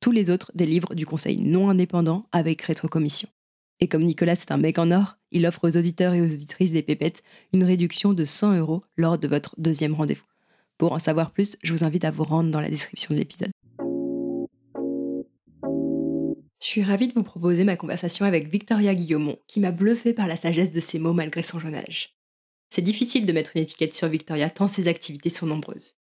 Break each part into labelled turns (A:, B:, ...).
A: Tous les autres délivrent du conseil non indépendant avec rétrocommission. Et comme Nicolas c'est un mec en or, il offre aux auditeurs et aux auditrices des pépettes une réduction de 100 euros lors de votre deuxième rendez-vous. Pour en savoir plus, je vous invite à vous rendre dans la description de l'épisode. Je suis ravie de vous proposer ma conversation avec Victoria Guillaumont, qui m'a bluffé par la sagesse de ses mots malgré son jeune âge. C'est difficile de mettre une étiquette sur Victoria tant ses activités sont nombreuses.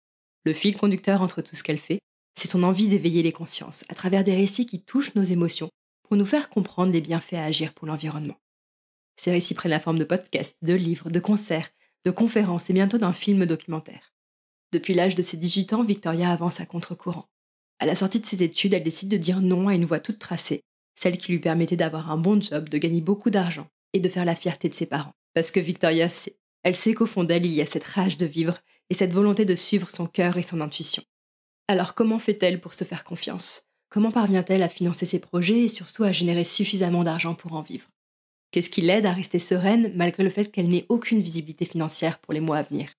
A: Le fil conducteur entre tout ce qu'elle fait, c'est son envie d'éveiller les consciences à travers des récits qui touchent nos émotions pour nous faire comprendre les bienfaits à agir pour l'environnement. Ces récits prennent la forme de podcasts, de livres, de concerts, de conférences et bientôt d'un film documentaire. Depuis l'âge de ses 18 ans, Victoria avance à contre-courant. À la sortie de ses études, elle décide de dire non à une voie toute tracée, celle qui lui permettait d'avoir un bon job, de gagner beaucoup d'argent et de faire la fierté de ses parents. Parce que Victoria sait, elle sait qu'au fond d'elle, il y a cette rage de vivre et cette volonté de suivre son cœur et son intuition. Alors comment fait-elle pour se faire confiance? Comment parvient-elle à financer ses projets et surtout à générer suffisamment d'argent pour en vivre? Qu'est-ce qui l'aide à rester sereine malgré le fait qu'elle n'ait aucune visibilité financière pour les mois à venir?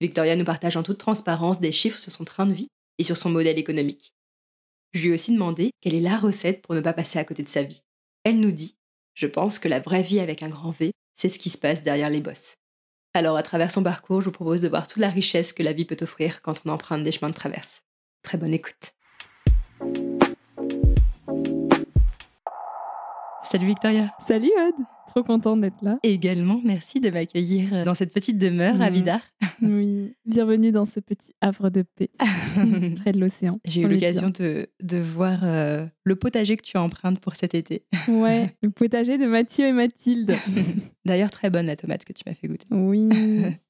A: Victoria nous partage en toute transparence des chiffres sur son train de vie et sur son modèle économique. Je lui ai aussi demandé quelle est la recette pour ne pas passer à côté de sa vie. Elle nous dit Je pense que la vraie vie avec un grand V, c'est ce qui se passe derrière les bosses. Alors, à travers son parcours, je vous propose de voir toute la richesse que la vie peut offrir quand on emprunte des chemins de traverse. Très bonne écoute. Salut Victoria.
B: Salut Aude, trop contente d'être là.
A: Et également, merci de m'accueillir dans cette petite demeure à
B: Mhm.
A: Vidar.
B: Oui, bienvenue dans ce petit havre de paix près de l'océan.
A: J'ai eu l'occasion de, de voir euh, le potager que tu empruntes pour cet été.
B: Ouais, le potager de Mathieu et Mathilde.
A: D'ailleurs, très bonne la tomate que tu m'as fait goûter.
B: Oui,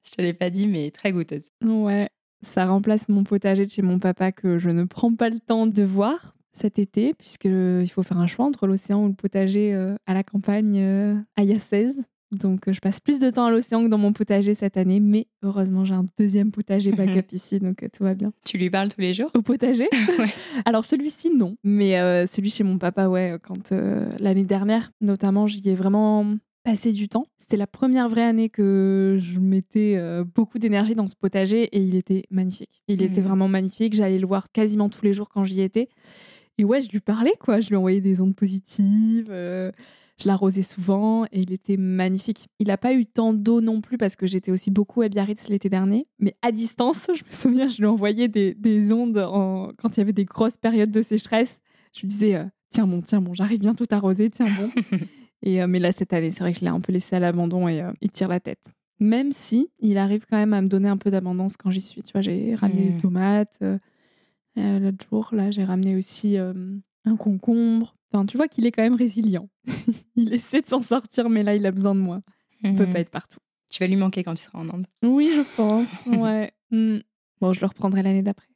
A: Je te l'ai pas dit, mais très goûteuse.
B: ouais. Ça remplace mon potager de chez mon papa que je ne prends pas le temps de voir cet été, puisqu'il faut faire un choix entre l'océan ou le potager euh, à la campagne euh, à Yassez. Donc euh, je passe plus de temps à l'océan que dans mon potager cette année, mais heureusement j'ai un deuxième potager backup ici, donc tout va bien.
A: Tu lui parles tous les jours?
B: Au potager? Alors celui-ci, non. Mais euh, celui chez mon papa, ouais, quand euh, l'année dernière, notamment, j'y ai vraiment passé du temps. C'était la première vraie année que je mettais euh, beaucoup d'énergie dans ce potager et il était magnifique. Il était
A: Mhm.
B: vraiment magnifique. J'allais le voir quasiment tous les jours quand j'y étais. Et ouais, je lui parlais, quoi. Je lui envoyais des ondes positives. euh, je l'arrosais souvent et il était magnifique. Il n'a pas eu tant d'eau non plus parce que j'étais aussi beaucoup à Biarritz l'été dernier. Mais à distance, je me souviens, je lui envoyais des, des ondes en- quand il y avait des grosses périodes de sécheresse. Je lui disais, euh, tiens bon, tiens bon, j'arrive bientôt t'arroser, tiens bon. et, euh, mais là, cette année, c'est vrai que je l'ai un peu laissé à l'abandon et euh, il tire la tête. Même si il arrive quand même à me donner un peu d'abondance quand j'y suis. Tu vois, j'ai ramené des tomates. euh, L'autre jour, là, j'ai ramené aussi un concombre. Enfin, tu vois qu'il est quand même résilient. il essaie de s'en sortir, mais là, il a besoin de moi. Il peut
A: Mhm.
B: pas être partout.
A: Tu vas lui manquer quand tu seras en Inde.
B: Oui, je pense. Ouais. Mm. Bon, je le reprendrai l'année d'après.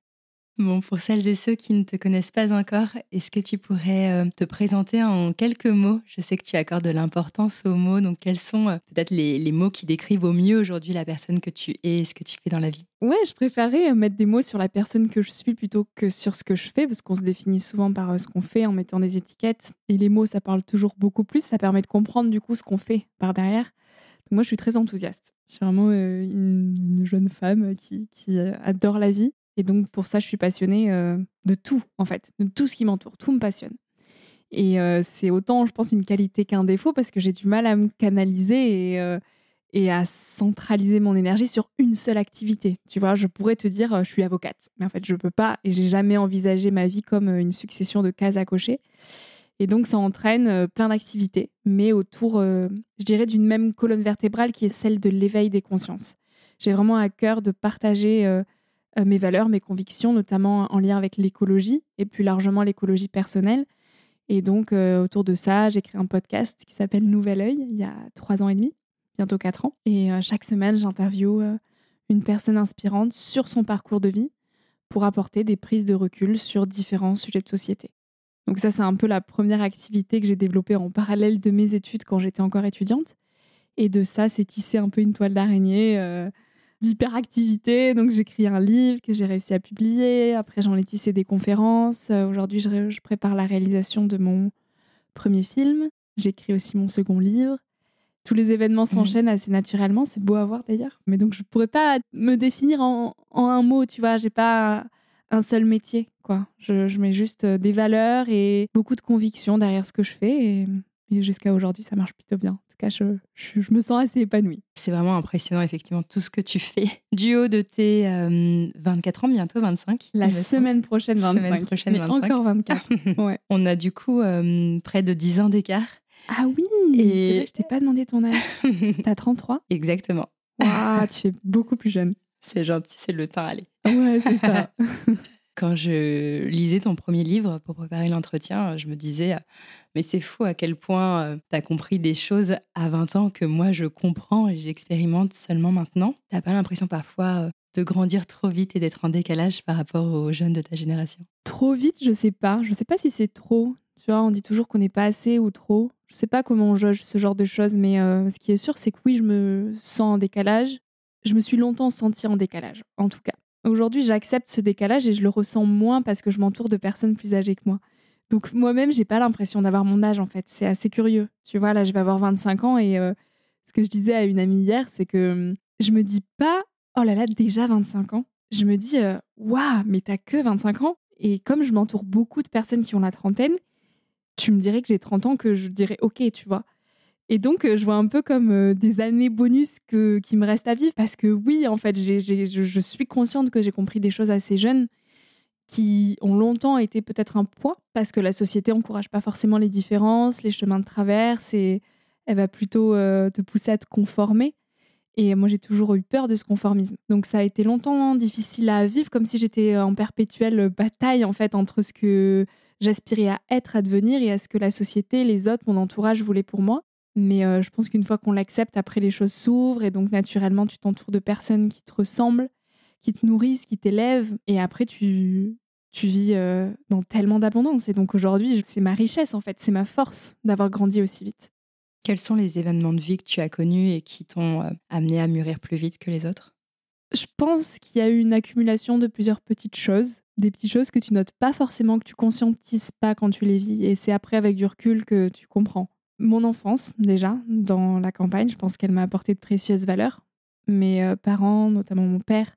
A: Bon, pour celles et ceux qui ne te connaissent pas encore, est-ce que tu pourrais euh, te présenter en quelques mots? Je sais que tu accordes de l'importance aux mots, donc quels sont euh, peut-être les, mots qui décrivent au mieux aujourd'hui la personne que tu es et ce que tu fais dans la vie?
B: Ouais, je préférais euh, mettre des mots sur la personne que je suis plutôt que sur ce que je fais, parce qu'on se définit souvent par ce qu'on fait en mettant des étiquettes. Et les mots, ça parle toujours beaucoup plus, ça permet de comprendre du coup ce qu'on fait par derrière. Moi, je suis très enthousiaste. Je suis vraiment une, jeune femme qui adore la vie et donc, pour ça, je suis passionnée euh, de tout, en fait, de tout ce qui m'entoure. Tout me passionne. Et euh, c'est autant, je pense, une qualité qu'un défaut parce que j'ai du mal à me canaliser et, euh, à centraliser mon énergie sur une seule activité. Tu vois, je pourrais te dire, je suis avocate, mais en fait, je peux pas et j'ai jamais envisagé ma vie comme une succession de cases à cocher. Et donc, ça entraîne plein d'activités, mais autour, je dirais, d'une même colonne vertébrale qui est celle de l'éveil des consciences. J'ai vraiment à cœur de partager mes valeurs, mes convictions, notamment en lien avec l'écologie et plus largement l'écologie personnelle. Et donc, euh, autour de ça, j'ai créé un podcast qui s'appelle Nouvel Oeil il y a trois ans et demi, bientôt quatre ans. Et euh, chaque semaine, j'interviewe une personne inspirante sur son parcours de vie pour apporter des prises de recul sur différents sujets de société. Donc ça, c'est un peu la première activité que j'ai développée en parallèle de mes études quand j'étais encore étudiante. Et de ça, c'est tisser un peu une toile d'araignée d'hyperactivité. Donc, j'écris un livre que j'ai réussi à publier. Après, j'en ai tissé des conférences. Euh, aujourd'hui, je, prépare la réalisation de mon premier film. J'écris aussi mon second livre. Tous les événements mmh. s'enchaînent assez naturellement. C'est beau à voir d'ailleurs. Mais donc, je pourrais pas me définir en, un mot, tu vois. J'ai pas un seul métier, quoi. Je, je, mets juste euh, des valeurs et beaucoup de conviction derrière ce que je fais. Et et jusqu'à aujourd'hui, ça marche plutôt bien. En tout cas, je, je, me sens assez épanouie.
A: C'est vraiment impressionnant, effectivement, tout ce que tu fais. Du haut de tes 24 euh, ans, bientôt 25.
B: La semaine prochaine, 25. Semaine prochaine, 25. encore 24. ouais.
A: On a du coup euh, près de 10 ans d'écart.
B: Ah oui Et... C'est vrai, je t'ai pas demandé ton âge. T'as 33
A: Exactement.
B: Waouh, tu es beaucoup plus jeune.
A: C'est gentil, c'est le temps, allez.
B: Ouais, c'est ça.
A: Quand je lisais ton premier livre pour préparer l'entretien, je me disais, mais c'est fou à quel point euh, tu as compris des choses à 20 ans que moi je comprends et j'expérimente seulement maintenant. T'as pas l'impression parfois euh, de grandir trop vite et d'être en décalage par rapport aux jeunes de ta génération?
B: Trop vite, je sais pas. Je sais pas si c'est trop. Tu vois, on dit toujours qu'on n'est pas assez ou trop. Je sais pas comment on juge ce genre de choses, mais euh, ce qui est sûr, c'est que oui, je me sens en décalage. Je me suis longtemps sentie en décalage, en tout cas. Aujourd'hui, j'accepte ce décalage et je le ressens moins parce que je m'entoure de personnes plus âgées que moi. Donc moi-même, j'ai pas l'impression d'avoir mon âge en fait. C'est assez curieux. Tu vois, là, je vais avoir 25 ans et euh, ce que je disais à une amie hier, c'est que hum, je me dis pas, oh là là, déjà 25 ans. Je me dis, euh, waouh, mais t'as que 25 ans? Et comme je m'entoure beaucoup de personnes qui ont la trentaine, tu me dirais que j'ai 30 ans, que je dirais ok, tu vois. Et donc, euh, je vois un peu comme euh, des années bonus que, qui me restent à vivre parce que oui, en fait, je, suis consciente que j'ai compris des choses assez jeunes qui ont longtemps été peut-être un poids parce que la société encourage pas forcément les différences, les chemins de traverse et elle va plutôt euh, te pousser à te conformer. Et moi, j'ai toujours eu peur de ce conformisme. Donc, ça a été longtemps difficile à vivre, comme si j'étais en perpétuelle bataille en fait entre ce que j'aspirais à être, à devenir et à ce que la société, les autres, mon entourage voulaient pour moi. Mais euh, je pense qu'une fois qu'on l'accepte, après les choses s'ouvrent et donc naturellement tu t'entoures de personnes qui te ressemblent, qui te nourrissent, qui t'élèvent et après tu, tu vis euh, dans tellement d'abondance. Et donc aujourd'hui, c'est ma richesse en fait, c'est ma force d'avoir grandi aussi vite.
A: Quels sont les événements de vie que tu as connus et qui t'ont euh, amené à mûrir plus vite que les autres?
B: Je pense qu'il y a eu une accumulation de plusieurs petites choses, des petites choses que tu notes pas forcément, que tu conscientises pas quand tu les vis. Et c'est après avec du recul que tu comprends mon enfance, déjà, dans la campagne, je pense qu'elle m'a apporté de précieuses valeurs. Mes euh, parents, notamment mon père,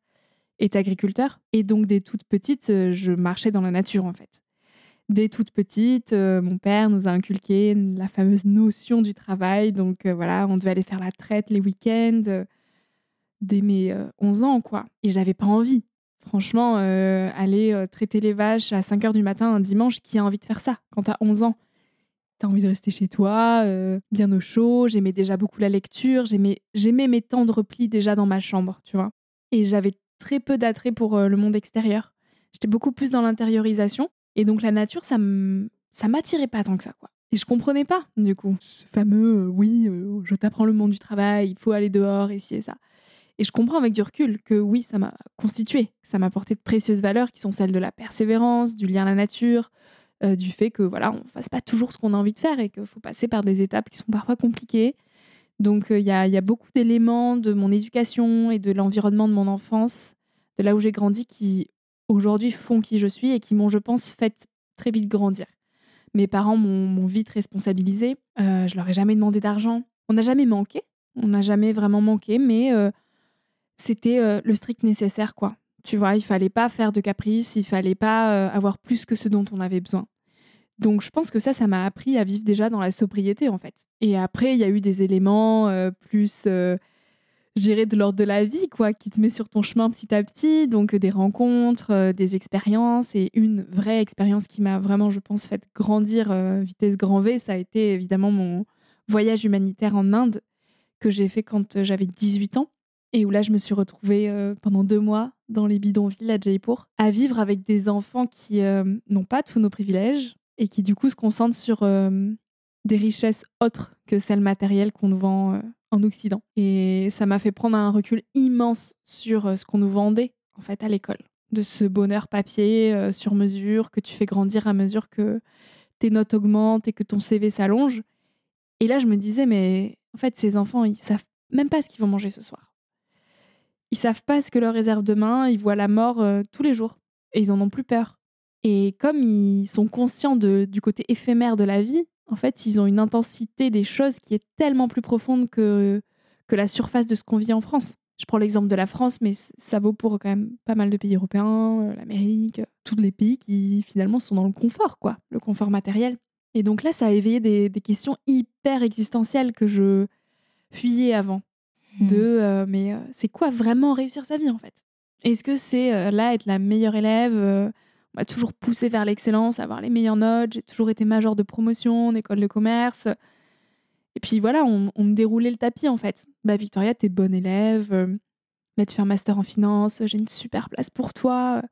B: est agriculteur. Et donc, dès toute petite, euh, je marchais dans la nature, en fait. Dès toute petite, euh, mon père nous a inculqué la fameuse notion du travail. Donc, voilà, on devait aller faire la traite les week-ends dès mes 11 ans, quoi. Et j'avais pas envie. Franchement, aller traiter les vaches à 5 heures du matin un dimanche, qui a envie de faire ça quand t'as 11 ans? T'as envie de rester chez toi, euh, bien au chaud. J'aimais déjà beaucoup la lecture. J'aimais, j'aimais mes temps de repli déjà dans ma chambre, tu vois. Et j'avais très peu d'attrait pour euh, le monde extérieur. J'étais beaucoup plus dans l'intériorisation. Et donc la nature, ça ça m'attirait pas tant que ça, quoi. Et je comprenais pas, du coup, ce fameux euh, oui, je t'apprends le monde du travail, il faut aller dehors, ici et ça. Et je comprends avec du recul que oui, ça m'a constitué, ça m'a apporté de précieuses valeurs qui sont celles de la persévérance, du lien à la nature, euh, du fait que voilà, on fasse pas toujours ce qu'on a envie de faire et qu'il faut passer par des étapes qui sont parfois compliquées. Donc euh, il y, a, y, a, beaucoup d'éléments de mon éducation et de l'environnement de mon enfance, de là où j'ai grandi, qui aujourd'hui font qui je suis et qui m'ont, je pense, fait très vite grandir. Mes parents m'ont vite responsabilisé. Euh, je leur ai jamais demandé d'argent. On n'a jamais manqué. On n'a jamais vraiment manqué, mais euh, c'était le strict nécessaire, quoi. Tu vois, il fallait pas faire de caprices, il fallait pas avoir plus que ce dont on avait besoin. Donc je pense que ça, ça m'a appris à vivre déjà dans la sobriété, en fait. Et après, il y a eu des éléments plus gérer de l'ordre de la vie, quoi, qui te met sur ton chemin petit à petit. Donc des rencontres, euh, des expériences. Et une vraie expérience qui m'a vraiment, je pense, fait grandir euh, vitesse grand V, ça a été évidemment mon voyage humanitaire en Inde que j'ai fait quand euh, j'avais 18 ans. Et où là, je me suis retrouvée pendant deux mois dans les bidonvilles à Jaipur, à vivre avec des enfants qui n'ont pas tous nos privilèges et qui du coup se concentrent sur des richesses autres que celles matérielles qu'on nous vend en Occident. Et ça m'a fait prendre un recul immense sur euh, ce qu'on nous vendait en fait à l'école, de ce bonheur papier euh, sur mesure que tu fais grandir à mesure que tes notes augmentent et que ton CV s'allonge. Et là, je me disais, mais en fait, ces enfants, ils savent même pas ce qu'ils vont manger ce soir. Ils savent pas ce que leur réserve demain. Ils voient la mort euh, tous les jours et ils en ont plus peur. Et comme ils sont conscients de, du côté éphémère de la vie, en fait, ils ont une intensité des choses qui est tellement plus profonde que, que la surface de ce qu'on vit en France. Je prends l'exemple de la France, mais ça vaut pour quand même pas mal de pays européens, euh, l'Amérique, tous les pays qui finalement sont dans le confort, quoi, le confort matériel. Et donc là, ça a éveillé des, questions hyper existentielles que je fuyais avant. Hmm. De, euh, mais euh, c'est quoi vraiment réussir sa vie en fait? Est-ce que c'est là être la meilleure élève m'a toujours poussé vers l'excellence, avoir les meilleures notes. J'ai toujours été major de promotion en école de commerce. Et puis voilà, on, me déroulait le tapis en fait. Bah Victoria, t'es bonne élève. Là, tu fais un master en finance. J'ai une super place pour toi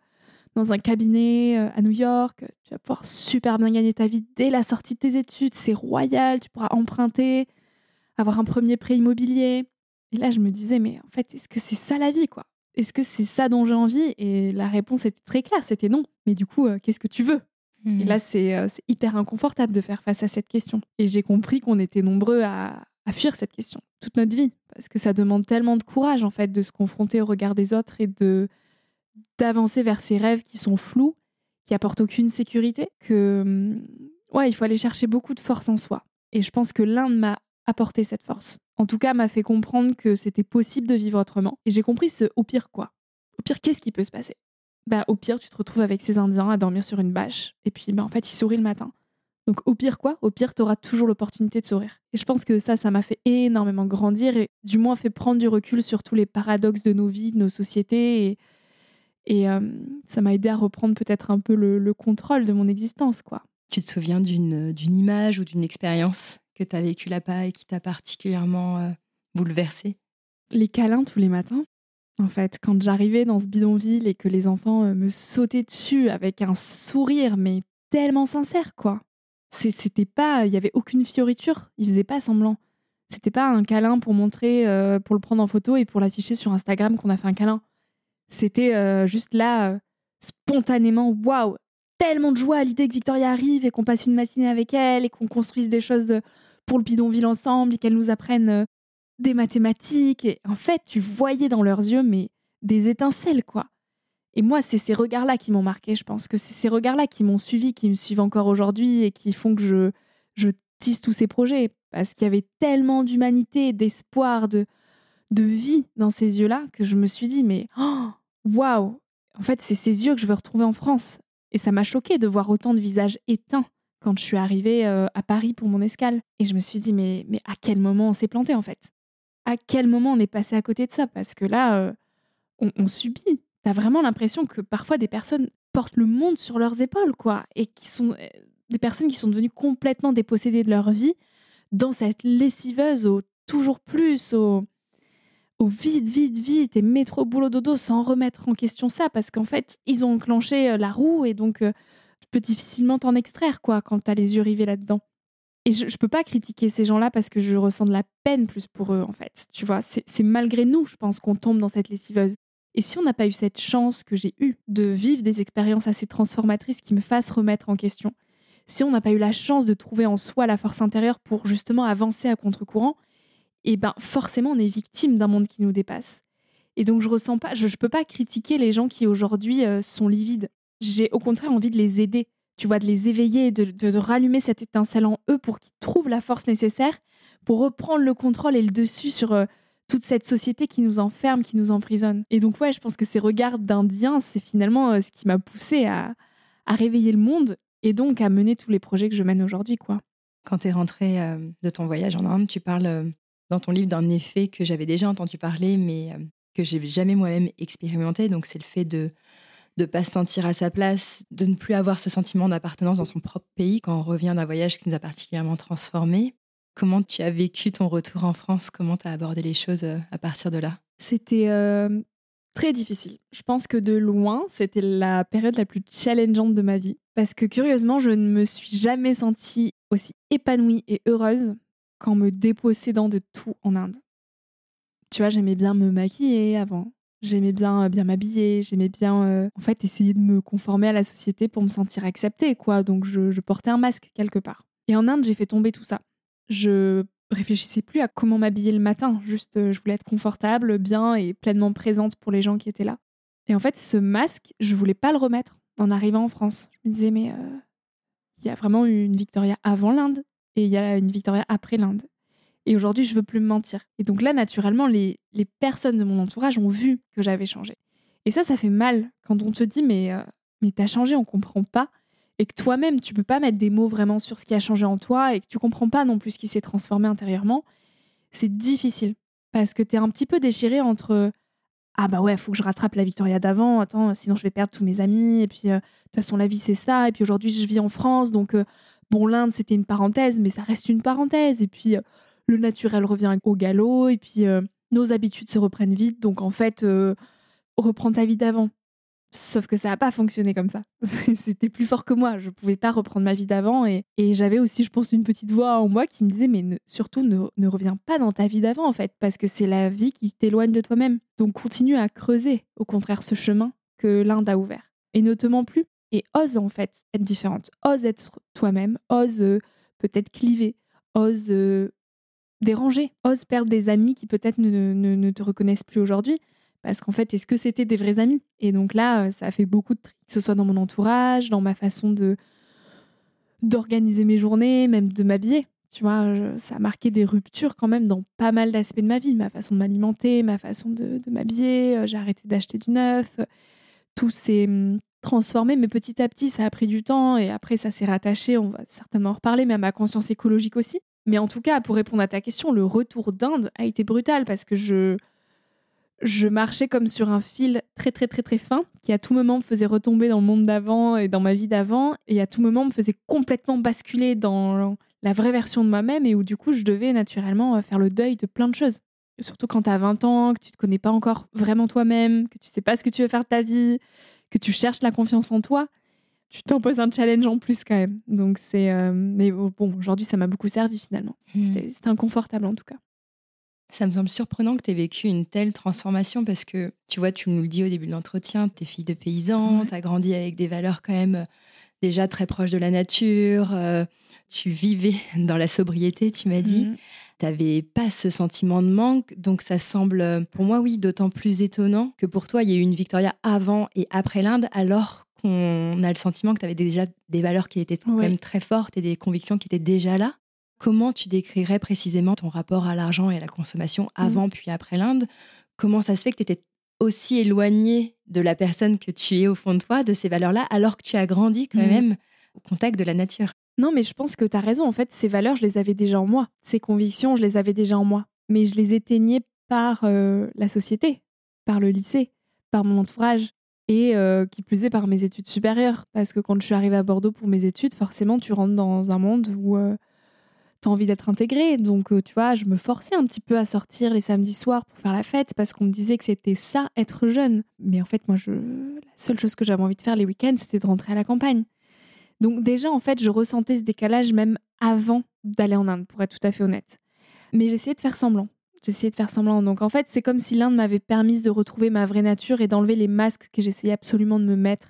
B: dans un cabinet euh, à New York. Tu vas pouvoir super bien gagner ta vie dès la sortie de tes études. C'est royal. Tu pourras emprunter, avoir un premier prêt immobilier. Et là, je me disais, mais en fait, est-ce que c'est ça la vie, quoi? Est-ce que c'est ça dont j'ai envie? Et la réponse était très claire, c'était non. Mais du coup, euh, qu'est-ce que tu veux? Et hmm. là, euh, c'est hyper inconfortable de faire face à cette question. Et j'ai compris qu'on était nombreux à, fuir cette question toute notre vie, parce que ça demande tellement de courage, en fait, de se confronter au regard des autres et de d'avancer vers ces rêves qui sont flous, qui apportent aucune sécurité, que hmm, ouais, il faut aller chercher beaucoup de force en soi. Et je pense que l'Inde m'a apporté cette force en tout cas, m'a fait comprendre que c'était possible de vivre autrement. Et j'ai compris ce au pire quoi? Au pire, qu'est-ce qui peut se passer? Bah, au pire, tu te retrouves avec ces Indiens à dormir sur une bâche. Et puis, bah, en fait, ils sourient le matin. Donc, au pire quoi? Au pire, tu auras toujours l'opportunité de sourire. Et je pense que ça, ça m'a fait énormément grandir et du moins fait prendre du recul sur tous les paradoxes de nos vies, de nos sociétés. Et, euh, ça m'a aidé à reprendre peut-être un peu le, le, contrôle de mon existence, quoi.
A: Tu te souviens d'une image ou d'une expérience? Que tu as vécu là-bas et qui t'a particulièrement euh, bouleversé
B: Les câlins tous les matins. En fait, quand j'arrivais dans ce bidonville et que les enfants euh, me sautaient dessus avec un sourire, mais tellement sincère, quoi. C'était pas, il y avait aucune fioriture, ils faisaient pas semblant. C'était pas un câlin pour montrer, euh, pour le prendre en photo et pour l'afficher sur Instagram qu'on a fait un câlin. C'était juste là, spontanément, waouh, tellement de joie à l'idée que Victoria arrive et qu'on passe une matinée avec elle et qu'on construise des choses pour le bidonville ensemble et qu'elles nous apprennent euh, des mathématiques. Et en fait, tu voyais dans leurs yeux, mais des étincelles, quoi. Et moi, c'est ces regards-là qui m'ont marqué. Je pense que c'est ces regards-là qui m'ont suivi, qui me suivent encore aujourd'hui et qui font que je, je tisse tous ces projets. Parce qu'il y avait tellement d'humanité, d'espoir, de, de vie dans ces yeux-là que je me suis dit, mais oh, waouh! En fait, c'est ces yeux que je veux retrouver en France. Et ça m'a choqué de voir autant de visages éteints quand je suis arrivée euh, à Paris pour mon escale. Et je me suis dit, mais, mais à quel moment on s'est planté en fait? À quel moment on est passé à côté de ça? Parce que là, euh, on, subit. T'as vraiment l'impression que parfois des personnes portent le monde sur leurs épaules, quoi. Et qui sont euh, des personnes qui sont devenues complètement dépossédées de leur vie dans cette lessiveuse au toujours plus, au, au vite, vite, vite et métro, boulot, dodo sans remettre en question ça parce qu'en fait, ils ont enclenché la roue et donc difficilement t'en extraire, quoi, quand t'as les yeux rivés là-dedans. Et je, je peux pas critiquer ces gens-là parce que je ressens de la peine plus pour eux, en fait. Tu vois, c'est malgré nous, je pense, qu'on tombe dans cette lessiveuse. Et si on n'a pas eu cette chance que j'ai eue de vivre des expériences assez transformatrices qui me fassent remettre en question, si on n'a pas eu la chance de trouver en soi la force intérieure pour justement avancer à contre-courant, eh ben forcément on est victime d'un monde qui nous dépasse. Et donc je ressens pas, je, je peux pas critiquer les gens qui aujourd'hui euh, sont livides. J'ai au contraire envie de les aider, tu vois, de les éveiller, de, de, rallumer cette étincelle en eux pour qu'ils trouvent la force nécessaire pour reprendre le contrôle et le dessus sur euh, toute cette société qui nous enferme, qui nous emprisonne. Et donc ouais, je pense que ces regards d'Indiens, c'est finalement euh, ce qui m'a poussé à, à réveiller le monde et donc à mener tous les projets que je mène aujourd'hui, quoi.
A: Quand tu es rentré euh, de ton voyage en Inde, tu parles dans ton livre d'un effet que j'avais déjà entendu parler, mais que j'ai jamais moi-même expérimenté. Donc, c'est le fait de ne pas se sentir à sa place, de ne plus avoir ce sentiment d'appartenance dans son propre pays quand on revient d'un voyage qui nous a particulièrement transformés. Comment tu as vécu ton retour en France? Comment tu as abordé les choses euh, à partir de là?
B: C'était euh, très difficile. Je pense que de loin, c'était la période la plus challengeante de ma vie. Parce que curieusement, je ne me suis jamais sentie aussi épanouie et heureuse qu'en me dépossédant de tout en Inde. Tu vois, j'aimais bien me maquiller avant. J'aimais bien euh, bien m'habiller, j'aimais bien euh, en fait essayer de me conformer à la société pour me sentir acceptée quoi. Donc je, portais un masque quelque part. Et en Inde, j'ai fait tomber tout ça. Je réfléchissais plus à comment m'habiller le matin, juste euh, je voulais être confortable, bien et pleinement présente pour les gens qui étaient là. Et en fait, ce masque, je voulais pas le remettre en arrivant en France. Je me disais mais il y a vraiment eu une Victoria avant l'Inde et il y a une Victoria après l'Inde. Et aujourd'hui, je veux plus me mentir. Et donc là, naturellement, les, les personnes de mon entourage ont vu que j'avais changé. Et ça, ça fait mal quand on te dit mais euh, mais t'as changé, on comprend pas. Et que toi-même, tu peux pas mettre des mots vraiment sur ce qui a changé en toi et que tu comprends pas non plus ce qui s'est transformé intérieurement, c'est difficile. Parce que tu es un petit peu déchiré entre ah bah ouais, faut que je rattrape la Victoria d'avant, attends, sinon je vais perdre tous mes amis. Et puis euh, de toute façon la vie c'est ça. Et puis aujourd'hui je vis en France. Donc euh, bon l'Inde c'était une parenthèse mais ça reste une parenthèse. Et puis euh, le naturel revient au galop et puis euh, nos habitudes se reprennent vite donc en fait euh, reprends ta vie d'avant. Sauf que ça n'a pas fonctionné comme ça. C'était plus fort que moi. Je pouvais pas reprendre ma vie d'avant. Et, et j'avais aussi, je pense, une petite voix en moi qui me disait, mais ne- surtout, ne, ne reviens pas dans ta vie d'avant, en fait, parce que c'est la vie qui t'éloigne de toi-même. Donc continue à creuser, au contraire, ce chemin que l'Inde a ouvert. Et ne te mens plus. Et ose, en fait, être différente. Ose être toi-même. Ose euh, peut-être cliver. Ose euh, déranger. Ose perdre des amis qui peut-être ne, te reconnaissent plus aujourd'hui. Parce qu'en fait, est-ce que c'était des vrais amis? Et donc là, euh, ça a fait beaucoup de tri, que ce soit dans mon entourage, dans ma façon de d'organiser mes journées, même de m'habiller. Tu vois, ça a marqué des ruptures quand même dans pas mal d'aspects de ma vie. Ma façon de m'alimenter, ma façon de, de m'habiller. euh, J'ai arrêté d'acheter du neuf. Tout s'est hum, transformé, mais petit à petit, ça a pris du temps. Et après, ça s'est rattaché, on va certainement en reparler, mais à ma conscience écologique aussi. Mais en tout cas, pour répondre à ta question, le retour d'Inde a été brutal parce que je je marchais comme sur un fil très très très très fin qui à tout moment me faisait retomber dans le monde d'avant et dans ma vie d'avant et à tout moment me faisait complètement basculer dans la vraie version de moi-même et où du coup je devais naturellement euh, faire le deuil de plein de choses. Surtout quand tu as 20 ans, que tu te connais pas encore vraiment toi-même, que tu sais pas ce que tu veux faire de ta vie, que tu cherches la confiance en toi, tu t'imposes un challenge en plus quand même. Donc c'est euh, mais bon, aujourd'hui ça m'a beaucoup servi finalement.
A: Mhm.
B: C'était inconfortable en tout cas.
A: Ça me semble surprenant que tu aies vécu une telle transformation parce que, tu vois, tu nous le dis au début de l'entretien, tu es fille de paysan,
B: Ouais.
A: tu as grandi avec des valeurs quand même euh, déjà très proches de la nature, euh, tu vivais dans la sobriété, tu m'as dit.
B: Mhm.
A: T'avais pas ce sentiment de manque, donc ça semble, pour moi, oui, d'autant plus étonnant que pour toi, il y a eu une Victoria avant et après l'Inde, alors qu'on a le sentiment que tu avais déjà des valeurs qui étaient quand
B: Ouais.
A: même très fortes et des convictions qui étaient déjà là. Comment tu décrirais précisément ton rapport à l'argent et à la consommation avant puis après l'Inde? Comment ça se fait que tu étais aussi éloignée de la personne que tu es au fond de toi, de ces valeurs-là, alors que tu as grandi quand
B: Mhm.
A: même au contact de la nature?
B: Non, mais je pense que tu as raison. En fait, ces valeurs, je les avais déjà en moi. Ces convictions, je les avais déjà en moi. Mais je les éteignais par euh, la société, par le lycée, par mon entourage. Et euh, qui plus est par mes études supérieures. Parce que quand je suis arrivée à Bordeaux pour mes études, forcément, tu rentres dans un monde où tu as envie d'être intégrée. Donc, euh, tu vois, je me forçais un petit peu à sortir les samedis soirs pour faire la fête parce qu'on me disait que c'était ça, être jeune. Mais en fait, moi, la seule chose que j'avais envie de faire les week-ends, c'était de rentrer à la campagne. Donc déjà, en fait, je ressentais ce décalage même avant d'aller en Inde, pour être tout à fait honnête. Mais j'essayais de faire semblant. J'essayais de faire semblant. Donc en fait, c'est comme si l'Inde m'avait permis de retrouver ma vraie nature et d'enlever les masques que j'essayais absolument de me mettre.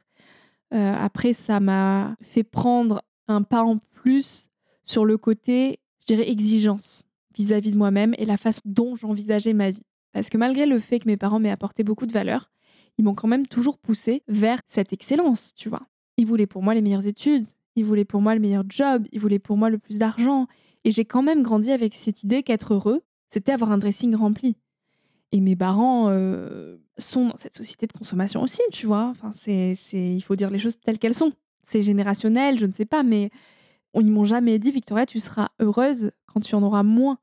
B: Euh, après, ça m'a fait prendre un pas en plus sur le côté, je dirais, exigence vis-à-vis de moi-même et la façon dont j'envisageais ma vie. Parce que malgré le fait que mes parents m'aient apporté beaucoup de valeurs, ils m'ont quand même toujours poussé vers cette excellence, tu vois. Ils voulaient pour moi les meilleures études, ils voulaient pour moi le meilleur job, ils voulaient pour moi le plus d'argent. Et j'ai quand même grandi avec cette idée qu'être heureux, c'était avoir un dressing rempli. Et mes parents euh, sont dans cette société de consommation aussi, tu vois. Enfin, c'est, il faut dire les choses telles qu'elles sont. C'est générationnel, je ne sais pas, mais ils m'ont jamais dit, Victoria, tu seras heureuse quand tu en auras moins.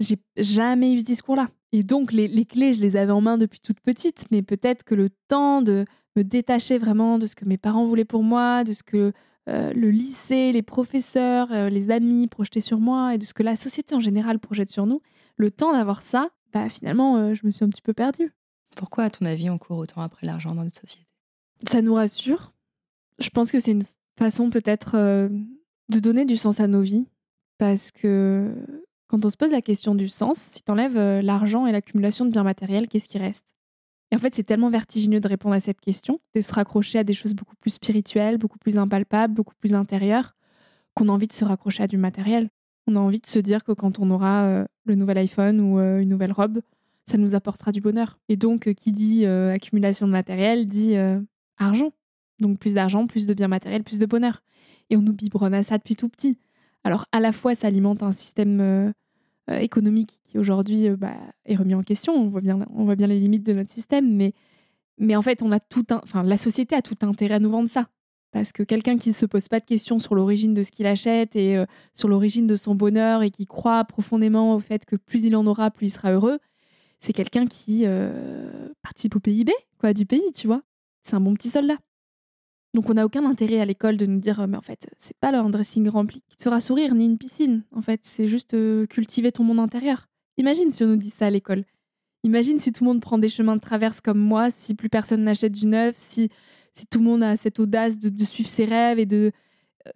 B: J'ai jamais eu ce discours-là. Et donc, les, les, clés, je les avais en main depuis toute petite, mais peut-être que le temps de me détacher vraiment de ce que mes parents voulaient pour moi, de ce que euh, le lycée, les professeurs, euh, les amis projetaient sur moi et de ce que la société en général projette sur nous, le temps d'avoir ça, bah, finalement, euh, je me suis un petit peu perdue.
A: Pourquoi, à ton avis, on court autant après l'argent dans notre société?
B: Ça nous rassure. Je pense que c'est une façon peut-être de donner du sens à nos vies. Parce que quand on se pose la question du sens, si tu enlèves l'argent et l'accumulation de biens matériels, qu'est-ce qui reste? Et en fait, c'est tellement vertigineux de répondre à cette question, de se raccrocher à des choses beaucoup plus spirituelles, beaucoup plus impalpables, beaucoup plus intérieures, qu'on a envie de se raccrocher à du matériel. On a envie de se dire que quand on aura euh, le nouvel iPhone ou euh, une nouvelle robe, ça nous apportera du bonheur. Et donc, euh, qui dit accumulation de matériel dit argent. Donc, plus d'argent, plus de biens matériels, plus de bonheur. Et on nous biberonne à ça depuis tout petit. Alors, à la fois, ça alimente un système euh, économique qui aujourd'hui euh, bah, est remis en question. On voit, bien, on voit bien les limites de notre système, mais, mais en fait, on a tout la société a tout intérêt à nous vendre ça. Parce que quelqu'un qui ne se pose pas de questions sur l'origine de ce qu'il achète et euh, sur l'origine de son bonheur et qui croit profondément au fait que plus il en aura, plus il sera heureux, c'est quelqu'un qui participe au PIB quoi, du pays, tu vois. C'est un bon petit soldat. Donc on n'a aucun intérêt à l'école de nous dire mais en fait c'est pas le dressing rempli qui te fera sourire ni une piscine. En fait c'est juste euh, cultiver ton monde intérieur. Imagine si on nous dit ça à l'école. Imagine si tout le monde prend des chemins de traverse comme moi, si plus personne n'achète du neuf, si, si tout le monde a cette audace de, suivre ses rêves et de,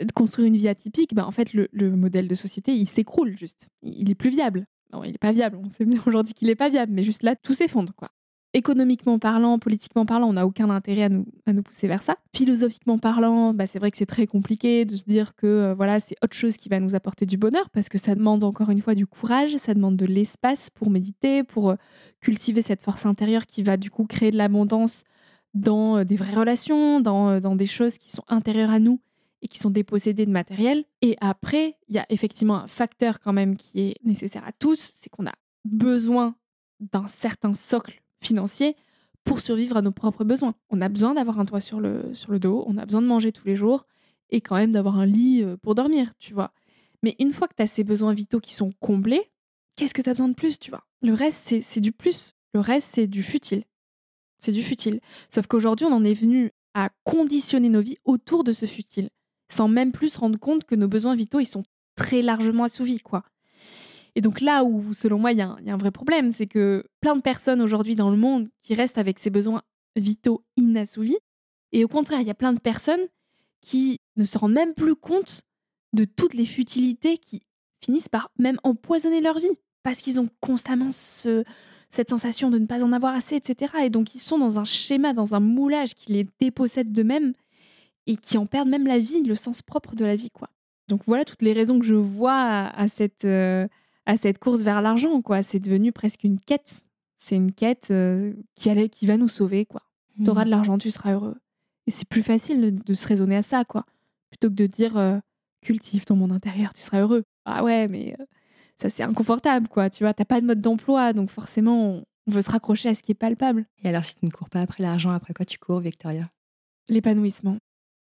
B: de, construire une vie atypique, ben en fait le, le modèle de société il s'écroule juste. Il est plus viable. Non, il n'est pas viable. On sait bien aujourd'hui qu'il n'est pas viable, mais juste là tout s'effondre quoi économiquement parlant, politiquement parlant, on n'a aucun intérêt à nous, à nous pousser vers ça. Philosophiquement parlant, bah, c'est vrai que c'est très compliqué de se dire que euh, voilà, c'est autre chose qui va nous apporter du bonheur parce que ça demande encore une fois du courage, ça demande de l'espace pour méditer, pour euh, cultiver cette force intérieure qui va du coup créer de l'abondance dans euh, des vraies relations, dans, dans des choses qui sont intérieures à nous et qui sont dépossédées de matériel. Et après, il y a effectivement un facteur quand même qui est nécessaire à tous, c'est qu'on a besoin d'un certain socle financier pour survivre à nos propres besoins. On a besoin d'avoir un toit sur le, sur le dos, on a besoin de manger tous les jours et quand même d'avoir un lit euh, pour dormir, tu vois. Mais une fois que tu as ces besoins vitaux qui sont comblés, qu'est-ce que tu as besoin de plus, tu vois? Le reste, c'est du plus. Le reste, c'est du futile. C'est du futile. Sauf qu'aujourd'hui, on en est venu à conditionner nos vies autour de ce futile, sans même plus se rendre compte que nos besoins vitaux, ils sont très largement assouvis, quoi. Et donc là où, selon moi, il y, a un vrai problème, c'est que plein de personnes aujourd'hui dans le monde qui restent avec ces besoins vitaux inassouvis, et au contraire, il y a plein de personnes qui ne se rendent même plus compte de toutes les futilités qui finissent par même empoisonner leur vie, parce qu'ils ont constamment cette sensation de ne pas en avoir assez, etc. Et donc ils sont dans un schéma, dans un moulage qui les dépossède d'eux-mêmes et qui en perdent même la vie, le sens propre de la vie, quoi. Donc voilà toutes les raisons que je vois à, cette, euh, à cette course vers l'argent, quoi. C'est devenu presque une quête. C'est une quête euh, qui, allait, qui va nous sauver, quoi. Tu auras de mmh. l'argent, tu seras heureux. Et c'est plus facile de, se raisonner à ça, quoi. Plutôt que de dire euh, cultive ton monde intérieur, tu seras heureux. Ah ouais, mais ça c'est inconfortable, quoi. Tu vois, t'as pas de mode d'emploi, donc forcément, on, veut se raccrocher à ce qui est palpable.
A: Et alors, si tu ne cours pas après l'argent, après quoi tu cours, Victoria?
B: L'épanouissement.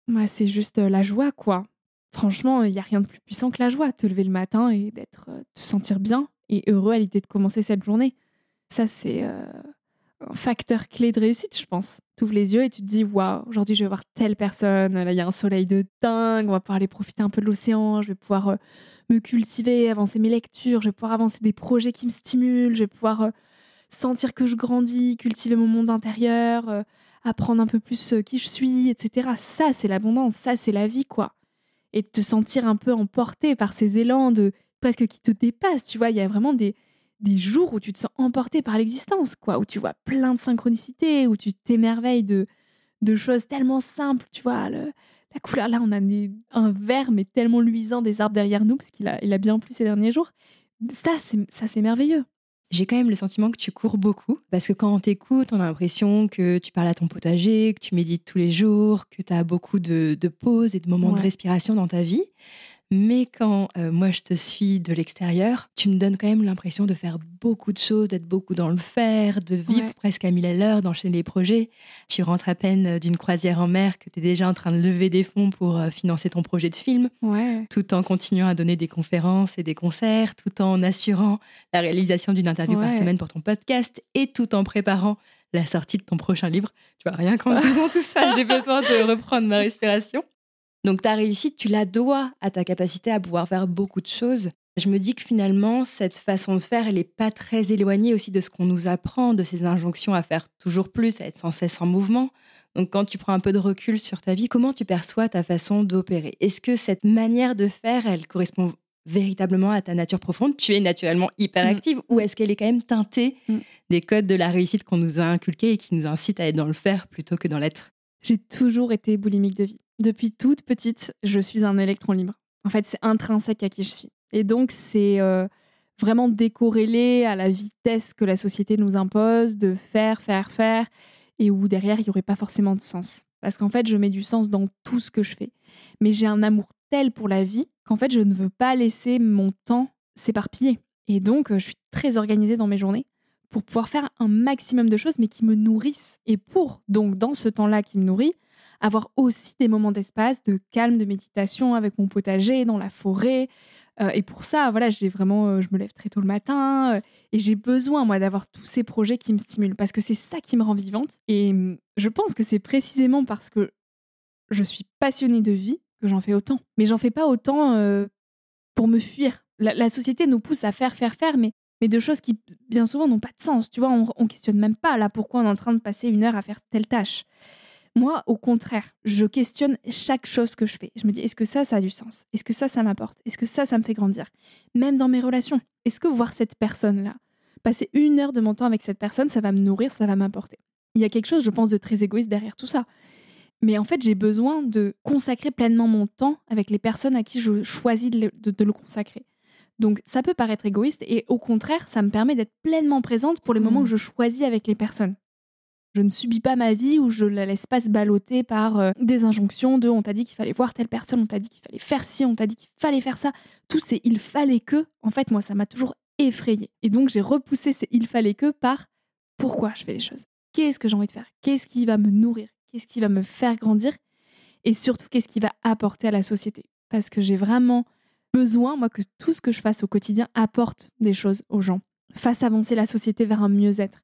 B: Ouais, c'est juste la joie, quoi. Franchement, il n'y a rien de plus puissant que la joie, te lever le matin et d'être, euh, te sentir bien et heureux à l'idée de commencer cette journée. Ça, c'est euh, facteur clé de réussite, je pense. Tu ouvres les yeux et tu te dis, waouh, aujourd'hui, je vais voir telle personne. Là, il y a un soleil de dingue. On va pouvoir aller profiter un peu de l'océan. Je vais pouvoir euh, me cultiver, avancer mes lectures. Je vais pouvoir avancer des projets qui me stimulent. Je vais pouvoir sentir que je grandis, cultiver mon monde intérieur, apprendre un peu plus qui je suis, etc. Ça, c'est l'abondance. Ça, c'est la vie, quoi. et te sentir un peu emporté par ces élans de presque qui te dépassent. Tu vois, il y a vraiment des, des jours où tu te sens emporté par l'existence, quoi, où tu vois plein de synchronicités, où tu t'émerveilles de, de choses tellement simples. Tu vois, le, la couleur, là, on a un vert, mais tellement luisant des arbres derrière nous, parce qu'il a, il a bien plu ces derniers jours. Ça, c'est, ça, c'est merveilleux.
A: J'ai quand même le sentiment que tu cours beaucoup, parce que quand on t'écoute, on a l'impression que tu parles à ton potager, que tu médites tous les jours, que tu as beaucoup de, pauses et de moments de respiration dans ta vie. Mais quand euh, moi je te suis de l'extérieur, tu me donnes quand même l'impression de faire beaucoup de choses, d'être beaucoup dans le faire, de vivre presque à mille à l'heure, d'enchaîner les projets. Tu rentres à peine euh, d'une croisière en mer que tu es déjà en train de lever des fonds pour euh, financer ton projet de film, tout en continuant à donner des conférences et des concerts, tout en assurant la réalisation d'une interview par semaine pour ton podcast et tout en préparant la sortie de ton prochain livre. Tu vois, rien qu'en disant tout ça, j'ai besoin de reprendre ma respiration. Donc ta réussite, tu la dois à ta capacité à pouvoir faire beaucoup de choses. Je me dis que finalement, cette façon de faire, elle n'est pas très éloignée aussi de ce qu'on nous apprend, de ces injonctions à faire toujours plus, à être sans cesse en mouvement. Donc quand tu prends un peu de recul sur ta vie, comment tu perçois ta façon d'opérer? Est-ce que cette manière de faire, elle correspond véritablement à ta nature profonde? Tu es naturellement hyperactive mm. ou est-ce qu'elle est quand même teintée mm. des codes de la réussite qu'on nous a inculqués et qui nous incitent à être dans le faire plutôt que dans l'être?
B: J'ai toujours été boulimique de vie. Depuis toute petite, je suis un électron libre. En fait, c'est intrinsèque à qui je suis. Et donc, c'est euh, vraiment décorrélé à la vitesse que la société nous impose de faire, faire, faire, et où derrière, il n'y aurait pas forcément de sens. Parce qu'en fait, je mets du sens dans tout ce que je fais. Mais j'ai un amour tel pour la vie qu'en fait, je ne veux pas laisser mon temps s'éparpiller. Et donc, euh, je suis très organisée dans mes journées pour pouvoir faire un maximum de choses, mais qui me nourrissent. Et pour, donc, dans ce temps-là qui me nourrit, avoir aussi des moments d'espace, de calme, de méditation avec mon potager, dans la forêt. Euh, et pour ça, voilà, j'ai vraiment, euh, je me lève très tôt le matin euh, et j'ai besoin, moi, d'avoir tous ces projets qui me stimulent parce que c'est ça qui me rend vivante. Et mm, je pense que c'est précisément parce que je suis passionnée de vie que j'en fais autant. Mais j'en fais pas autant pour me fuir. La, société nous pousse à faire, faire, faire, mais, mais de choses qui, bien souvent, n'ont pas de sens. Tu vois, on, on questionne même pas là pourquoi on est en train de passer une heure à faire telle tâche? Moi, au contraire, je questionne chaque chose que je fais. Je me dis, est-ce que ça, ça a du sens? Est-ce que ça, ça m'apporte Est-ce que ça, ça me fait grandir? Même dans mes relations. Est-ce que voir cette personne-là, passer une heure de mon temps avec cette personne, ça va me nourrir, ça va m'apporter Il y a quelque chose, je pense, de très égoïste derrière tout ça. Mais en fait, j'ai besoin de consacrer pleinement mon temps avec les personnes à qui je choisis de le, consacrer. Donc ça peut paraître égoïste et au contraire, ça me permet d'être pleinement présente pour les moments mmh. que je choisis avec les personnes. Je ne subis pas ma vie ou je la laisse pas se balloter par euh, des injonctions de on t'a dit qu'il fallait voir telle personne, on t'a dit qu'il fallait faire ci, on t'a dit qu'il fallait faire ça. Tout c'est il fallait que. En fait, moi, ça m'a toujours effrayé. Et donc, j'ai repoussé ces il fallait que par pourquoi je fais les choses? Qu'est-ce que j'ai envie de faire? Qu'est-ce qui va me nourrir? Qu'est-ce qui va me faire grandir? Et surtout, qu'est-ce qui va apporter à la société? Parce que j'ai vraiment besoin, moi, que tout ce que je fasse au quotidien apporte des choses aux gens, fasse avancer la société vers un mieux-être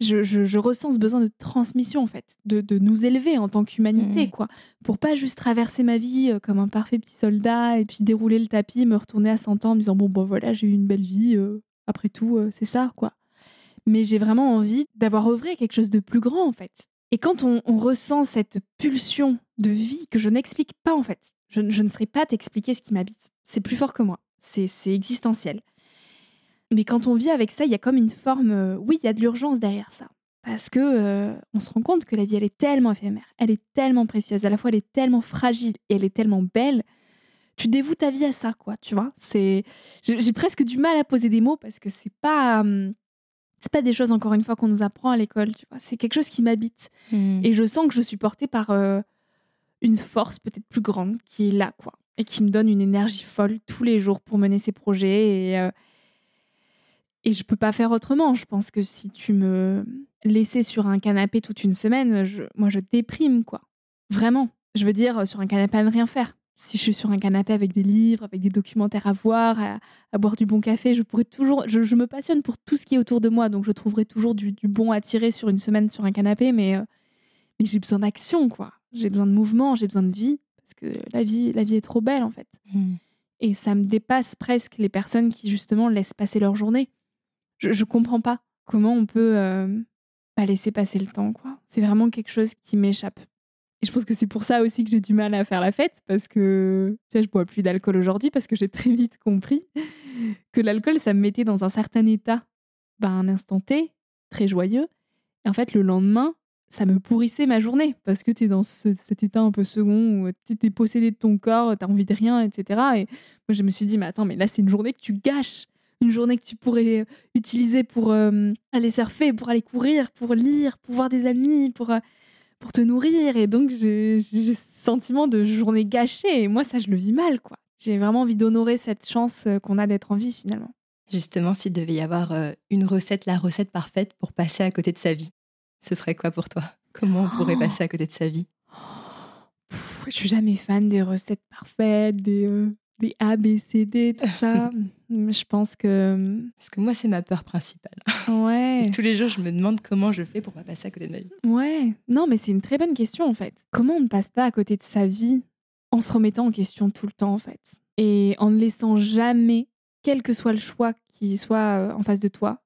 B: je, ressens ce besoin de transmission, en fait, de, nous élever en tant qu'humanité, mmh. quoi. Pour pas juste traverser ma vie euh, comme un parfait petit soldat et puis dérouler le tapis, me retourner à 100 ans en me disant, bon, bon, voilà, j'ai eu une belle vie, euh, après tout, euh, c'est ça, quoi. Mais j'ai vraiment envie d'avoir œuvré quelque chose de plus grand, en fait. Et quand on, ressent cette pulsion de vie que je n'explique pas, en fait, je, je ne saurais pas t'expliquer ce qui m'habite. C'est plus fort que moi. C'est existentiel. Mais quand on vit avec ça, il y a comme une forme. Euh, oui, il y a de l'urgence derrière ça. Parce que euh, on se rend compte que la vie, elle est tellement éphémère, elle est tellement précieuse, à la fois elle est tellement fragile et elle est tellement belle. Tu dévoues ta vie à ça, quoi, tu vois. C'est, j'ai presque du mal à poser des mots parce que c'est pas, hum, c'est pas des choses encore une fois qu'on nous apprend à l'école, tu vois. C'est quelque chose qui m'habite mmh. et je sens que je suis portée par euh, une force peut-être plus grande qui est là, quoi, et qui me donne une énergie folle tous les jours pour mener ces projets et et je peux pas faire autrement. Je pense que si tu me laissais sur un canapé toute une semaine, moi je déprime, quoi. Vraiment. Je veux dire, sur un canapé à ne rien faire. Si je suis sur un canapé avec des livres, avec des documentaires à voir, à, boire du bon café, je pourrais toujours. Je, me passionne pour tout ce qui est autour de moi, donc je trouverai toujours du, bon à tirer sur une semaine sur un canapé, mais, euh, mais j'ai besoin d'action, quoi. J'ai besoin de mouvement, j'ai besoin de vie, parce que la vie, la vie est trop belle, en fait. Mmh. Et ça me dépasse presque les personnes qui, justement, laissent passer leur journée je, je comprends pas comment on peut euh, pas laisser passer le temps, quoi. C'est vraiment quelque chose qui m'échappe. Et je pense que c'est pour ça aussi que j'ai du mal à faire la fête, parce que tu vois, je bois plus d'alcool aujourd'hui, parce que j'ai très vite compris que l'alcool, ça me mettait dans un certain état, ben, un instant T, très joyeux. Et en fait, le lendemain, ça me pourrissait ma journée, parce que tu es dans cet état un peu second, où tu es possédé de ton corps, tu as envie de rien, etc. Et moi, je me suis dit, mais attends, mais là, c'est une journée que tu gâches une journée que tu pourrais utiliser pour euh, aller surfer, pour aller courir, pour lire, pour voir des amis, pour, euh, pour te nourrir. Et donc, j'ai ce sentiment de journée gâchée. Et moi, ça, je le vis mal, quoi. J'ai vraiment envie d'honorer cette chance euh, qu'on a d'être en vie, finalement.
A: Justement, s'il devait y avoir une recette, la recette parfaite pour passer à côté de sa vie, ce serait quoi pour toi? Comment on pourrait passer à côté de sa vie?
B: Je suis jamais fan des recettes parfaites, des, des A, B, C, D, tout ça. je pense que.
A: Parce que moi, c'est ma peur principale.
B: Ouais.
A: tous les jours, je me demande comment je fais pour pas passer à côté de ma vie.
B: Ouais. Non, mais c'est une très bonne question, en fait. Comment on ne passe pas à côté de sa vie en se remettant en question tout le temps, en fait? Et en ne laissant jamais, quel que soit le choix qui soit euh, en face de toi,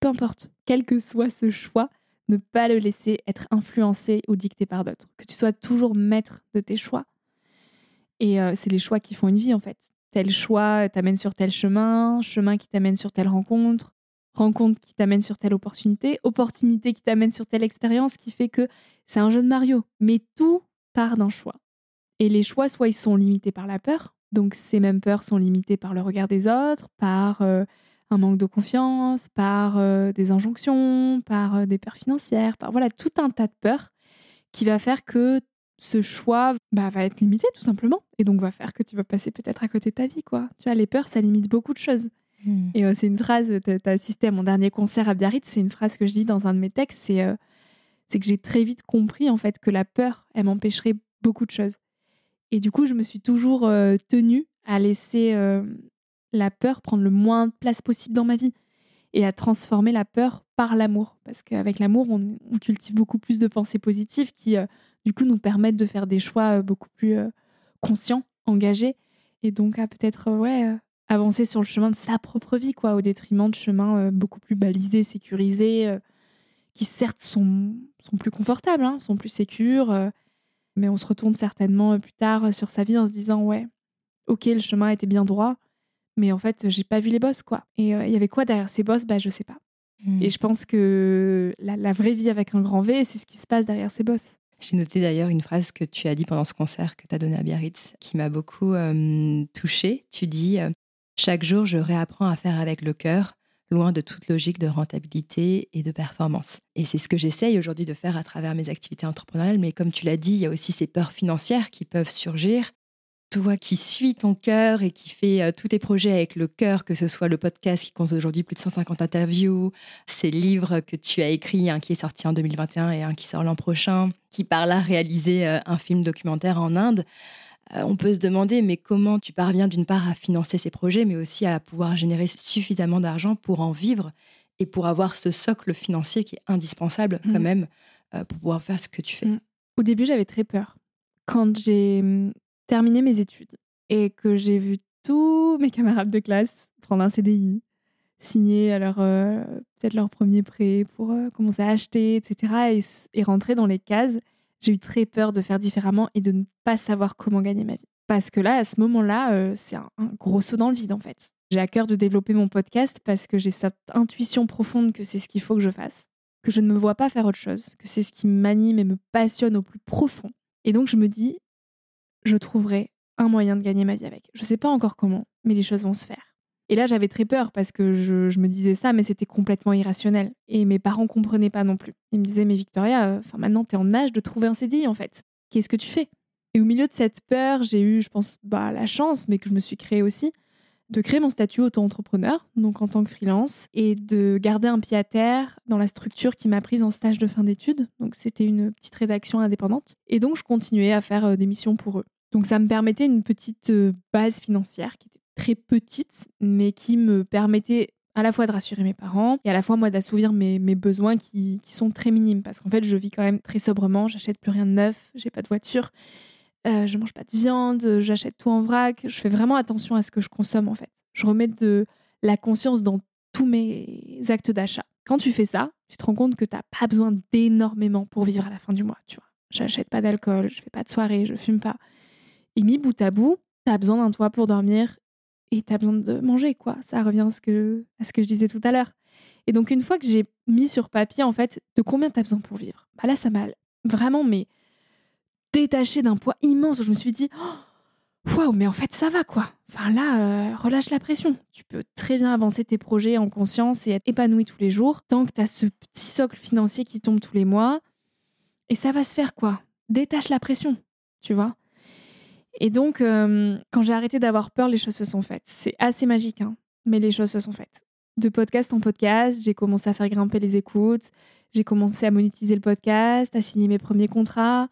B: peu importe, quel que soit ce choix, ne pas le laisser être influencé ou dicté par d'autres. Que tu sois toujours maître de tes choix et c'est les choix qui font une vie, en fait. Tel choix t'amène sur tel chemin, chemin qui t'amène sur telle rencontre, rencontre qui t'amène sur telle opportunité, opportunité qui t'amène sur telle expérience, qui fait que c'est un jeu de Mario. Mais tout part d'un choix. Et les choix, soit ils sont limités par la peur, donc ces mêmes peurs sont limitées par le regard des autres, par un manque de confiance, par des injonctions, par des peurs financières, par voilà tout un tas de peurs qui va faire que ce choix bah, va être limité tout simplement et donc va faire que tu vas passer peut-être à côté de ta vie quoi. Tu vois les peurs ça limite beaucoup de choses. Hmm. Et euh, c'est une phrase tu as assisté à mon dernier concert à Biarritz, c'est une phrase que je dis dans un de mes textes, c'est euh, c'est que j'ai très vite compris en fait que la peur elle m'empêcherait beaucoup de choses. Et du coup, je me suis toujours euh, tenue à laisser la peur prendre le moins de place possible dans ma vie et à transformer la peur par l'amour parce qu'avec l'amour, on, on, cultive beaucoup plus de pensées positives qui du coup nous permettre de faire des choix euh, beaucoup plus euh, conscients, engagés, et donc à peut-être euh, ouais, avancer sur le chemin de sa propre vie, quoi, au détriment de chemins beaucoup plus balisés, sécurisés, qui certes sont, sont plus confortables, hein, sont plus sécures, mais on se retourne certainement plus tard sur sa vie en se disant ouais, ok, le chemin était bien droit, mais en fait, j'ai pas vu les bosses, quoi. Et il y avait quoi derrière ces bosses? Bah, je sais pas. Mmh. Et je pense que la, la, vraie vie avec un grand V, c'est ce qui se passe derrière ces bosses.
A: J'ai noté d'ailleurs une phrase que tu as dit pendant ce concert que tu as donné à Biarritz qui m'a beaucoup euh, touchée. Tu dis euh, Chaque jour, je réapprends à faire avec le cœur, loin de toute logique de rentabilité et de performance. Et c'est ce que j'essaye aujourd'hui de faire à travers mes activités entrepreneuriales. Mais comme tu l'as dit, il y a aussi ces peurs financières qui peuvent surgir toi qui suis ton cœur et qui fais euh, tous tes projets avec le cœur, que ce soit le podcast qui compte aujourd'hui plus de 150 interviews, ces livres que tu as écrits, un qui est sorti en 2021 et un qui sort l'an prochain, qui par là réaliser euh, un film documentaire en Inde, euh, on peut se demander mais comment tu parviens d'une part à financer ces projets, mais aussi à pouvoir générer suffisamment d'argent pour en vivre et pour avoir ce socle financier qui est indispensable quand mmh. même pour pouvoir faire ce que tu fais? Mmh.
B: Au début, j'avais très peur. Quand j'ai mmh, terminé mes études et que j'ai vu tous mes camarades de classe prendre un CDI, signer alors euh, peut-être leur premier prêt pour euh, commencer à acheter, etc. Et, rentrer dans les cases, j'ai eu très peur de faire différemment et de ne pas savoir comment gagner ma vie. Parce que là, à ce moment-là, euh, c'est un, un, gros saut dans le vide en fait. J'ai à cœur de développer mon podcast parce que j'ai cette intuition profonde que c'est ce qu'il faut que je fasse, que je ne me vois pas faire autre chose, que c'est ce qui m'anime et me passionne au plus profond. Et donc je me dis, je trouverai un moyen de gagner ma vie avec. Je ne sais pas encore comment, mais les choses vont se faire. Et là, j'avais très peur parce que je, me disais ça, mais c'était complètement irrationnel. Et mes parents comprenaient pas non plus. Ils me disaient, mais Victoria, euh, enfin maintenant, tu es en âge de trouver un CDI, en fait. Qu'est-ce que tu fais? Et au milieu de cette peur, j'ai eu, je pense, bah, la chance, mais que je me suis créée aussi, de créer mon statut auto-entrepreneur, donc en tant que freelance, et de garder un pied à terre dans la structure qui m'a prise en stage de fin d'études. Donc c'était une petite rédaction indépendante. Et donc je continuais à faire euh, des missions pour eux. Donc ça me permettait une petite euh, base financière qui était très petite, mais qui me permettait à la fois de rassurer mes parents et à la fois moi d'assouvir mes, besoins qui, sont très minimes. Parce qu'en fait je vis quand même très sobrement, j'achète plus rien de neuf, j'ai pas de voiture, euh, je mange pas de viande, j'achète tout en vrac, je fais vraiment attention à ce que je consomme en fait. Je remets de la conscience dans tous mes actes d'achat. Quand tu fais ça, tu te rends compte que tu n'as pas besoin d'énormément pour vivre à la fin du mois, tu vois. J'achète pas d'alcool, je fais pas de soirée, je fume pas. Et mis bout à bout, t'as besoin d'un toit pour dormir et t'as besoin de manger, quoi. Ça revient à ce que, à ce que je disais tout à l'heure. Et donc, une fois que j'ai mis sur papier, en fait, de combien t'as besoin pour vivre, bah là, ça m'a vraiment, mais détaché d'un poids immense. Où je me suis dit, oh, waouh, mais en fait, ça va, quoi. Enfin, là, euh, relâche la pression. Tu peux très bien avancer tes projets en conscience et être épanoui tous les jours, tant que t'as ce petit socle financier qui tombe tous les mois. Et ça va se faire, quoi. Détache la pression, tu vois. Et donc, euh, quand j'ai arrêté d'avoir peur, les choses se sont faites. C'est assez magique, hein, mais les choses se sont faites. De podcast en podcast, j'ai commencé à faire grimper les écoutes, j'ai commencé à monétiser le podcast, à signer mes premiers contrats,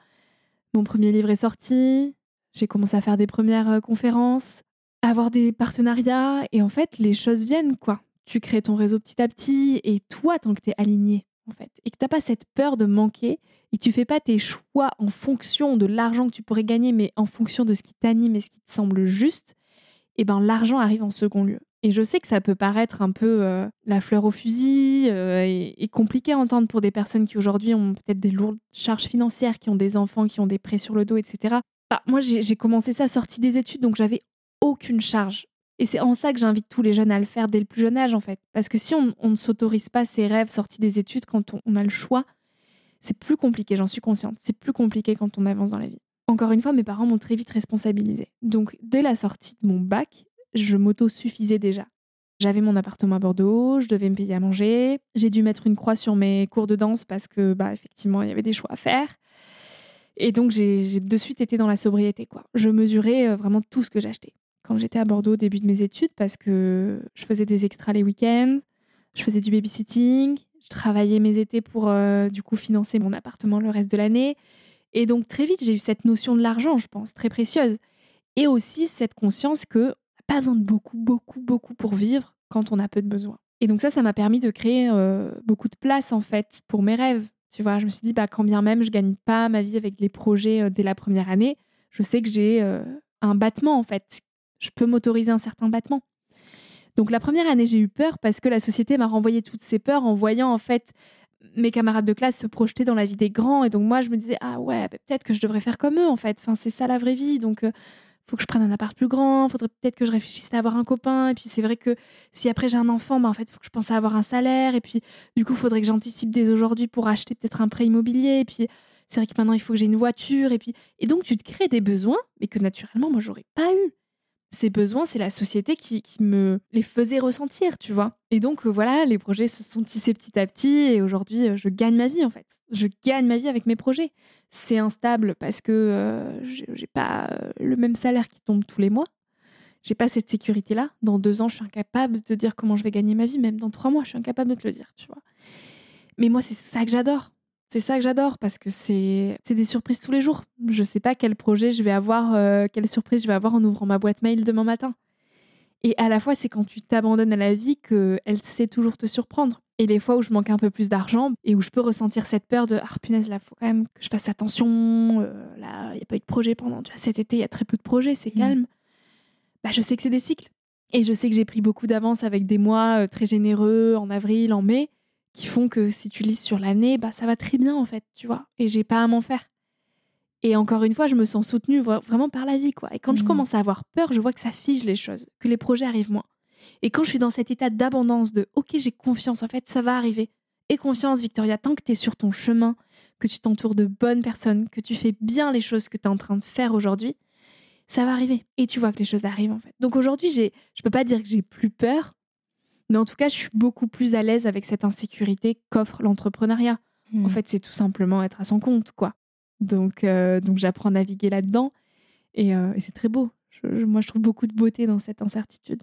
B: mon premier livre est sorti, j'ai commencé à faire des premières euh, conférences, à avoir des partenariats, et en fait, les choses viennent, quoi. Tu crées ton réseau petit à petit, et toi, tant que tu es aligné, en et que tu n'as pas cette peur de manquer, et tu fais pas tes choix en fonction de l'argent que tu pourrais gagner, mais en fonction de ce qui t'anime et ce qui te semble juste, et ben l'argent arrive en second lieu. Et je sais que ça peut paraître un peu euh, la fleur au fusil euh, et, compliqué à entendre pour des personnes qui aujourd'hui ont peut-être des lourdes charges financières, qui ont des enfants, qui ont des prêts sur le dos, etc. Bah, moi, j'ai commencé ça sortie des études, donc j'avais aucune charge. Et c'est en ça que j'invite tous les jeunes à le faire dès le plus jeune âge, en fait. Parce que si on, ne s'autorise pas ses rêves sortis des études quand on a le choix, c'est plus compliqué, j'en suis consciente. C'est plus compliqué quand on avance dans la vie. Encore une fois, mes parents m'ont très vite responsabilisée. Donc, dès la sortie de mon bac, je m'auto-suffisais déjà. J'avais mon appartement à Bordeaux, je devais me payer à manger. J'ai dû mettre une croix sur mes cours de danse parce que, bah, effectivement, il y avait des choix à faire. Et donc, j'ai de suite été dans la sobriété, quoi. Je mesurais euh, vraiment tout ce que j'achetais. Quand j'étais à Bordeaux au début de mes études, parce que je faisais des extras les week-ends, je faisais du babysitting, je travaillais mes étés pour euh, du coup financer mon appartement le reste de l'année. Et donc très vite, j'ai eu cette notion de l'argent, je pense, très précieuse. Et aussi cette conscience que pas besoin de beaucoup, beaucoup, beaucoup pour vivre quand on a peu de besoins. Et donc ça, ça m'a permis de créer euh, beaucoup de place en fait pour mes rêves. Tu vois, je me suis dit, bah, quand bien même je gagne pas ma vie avec les projets euh, dès la première année, je sais que j'ai un battement en fait. Je peux m'autoriser un certain battement. Donc la première année, j'ai eu peur parce que la société m'a renvoyé toutes ces peurs en voyant en fait mes camarades de classe se projeter dans la vie des grands. Et donc moi, je me disais, ah ouais, bah, peut-être que je devrais faire comme eux en fait. Enfin, c'est ça la vraie vie. Donc, euh, faut que je prenne un appart plus grand. Faudrait peut-être que je réfléchisse à avoir un copain. Et puis c'est vrai que si après j'ai un enfant, bah, en fait, faut que je pense à avoir un salaire. Et puis du coup, faudrait que j'anticipe dès aujourd'hui pour acheter peut-être un prêt immobilier. Et puis c'est vrai que maintenant, il faut que j'ai une voiture. Et puis et donc tu te crées des besoins, mais que naturellement, moi, j'aurais pas eu ces besoins, c'est la société qui, me les faisait ressentir, tu vois. Et donc, euh, voilà, les projets se sont tissés petit à petit et aujourd'hui, euh, je gagne ma vie, en fait. Je gagne ma vie avec mes projets. C'est instable parce que euh, j'ai pas le même salaire qui tombe tous les mois. J'ai pas cette sécurité-là. Dans deux ans, je suis incapable de dire comment je vais gagner ma vie. Même dans trois mois, je suis incapable de te le dire, tu vois. Mais moi, c'est ça que j'adore. C'est ça que j'adore parce que c'est des surprises tous les jours. Je sais pas quel projet je vais avoir, euh, quelle surprise je vais avoir en ouvrant ma boîte mail demain matin. Et à la fois, c'est quand tu t'abandonnes à la vie qu'elle sait toujours te surprendre. Et les fois où je manque un peu plus d'argent et où je peux ressentir cette peur de ah punaise là faut quand même que je fasse attention euh, là il y a pas eu de projet pendant tu vois, cet été il y a très peu de projets c'est mmh. calme bah je sais que c'est des cycles et je sais que j'ai pris beaucoup d'avance avec des mois euh, très généreux en avril en mai qui font que si tu lis sur l'année, bah ça va très bien en fait, tu vois, et j'ai pas à m'en faire. Et encore une fois, je me sens soutenue vraiment par la vie, quoi. Et quand je mmh. commence à avoir peur, je vois que ça fige les choses, que les projets arrivent moins. Et quand je suis dans cet état d'abondance, de OK, j'ai confiance, en fait, ça va arriver. Et confiance, Victoria, tant que tu es sur ton chemin, que tu t'entoures de bonnes personnes, que tu fais bien les choses que tu es en train de faire aujourd'hui, ça va arriver. Et tu vois que les choses arrivent, en fait. Donc aujourd'hui, j'ai, je peux pas dire que j'ai plus peur, mais en tout cas, je suis beaucoup plus à l'aise avec cette insécurité qu'offre l'entrepreneuriat. En hmm. fait, c'est tout simplement être à son compte, quoi. Donc, euh, donc j'apprends à naviguer là-dedans. Et, euh, c'est très beau. moi, je trouve beaucoup de beauté dans cette incertitude.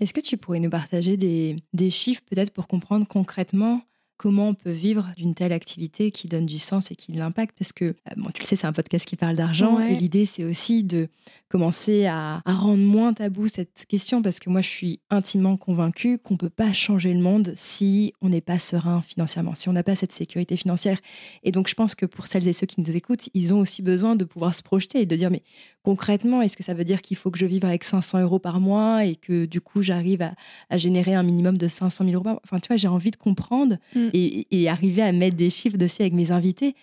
A: Est-ce que tu pourrais nous partager des, des chiffres peut-être pour comprendre concrètement comment on peut vivre d'une telle activité qui donne du sens et qui l'impacte. Parce que, euh, bon, tu le sais, c'est un podcast qui parle d'argent et l'idée, c'est aussi de commencer à, rendre moins tabou cette question. Parce que moi, je suis intimement convaincue qu'on ne peut pas changer le monde si on n'est pas serein financièrement, si on n'a pas cette sécurité financière. Et donc, je pense que pour celles et ceux qui nous écoutent, ils ont aussi besoin de pouvoir se projeter et de dire, mais concrètement, est-ce que ça veut dire qu'il faut que je vive avec 500 euros par mois et que du coup, j'arrive à, générer un minimum de 500 000 euros par mois? Enfin, tu vois, j'ai envie de comprendre mm. et, et arriver à mettre des chiffres dessus avec mes invités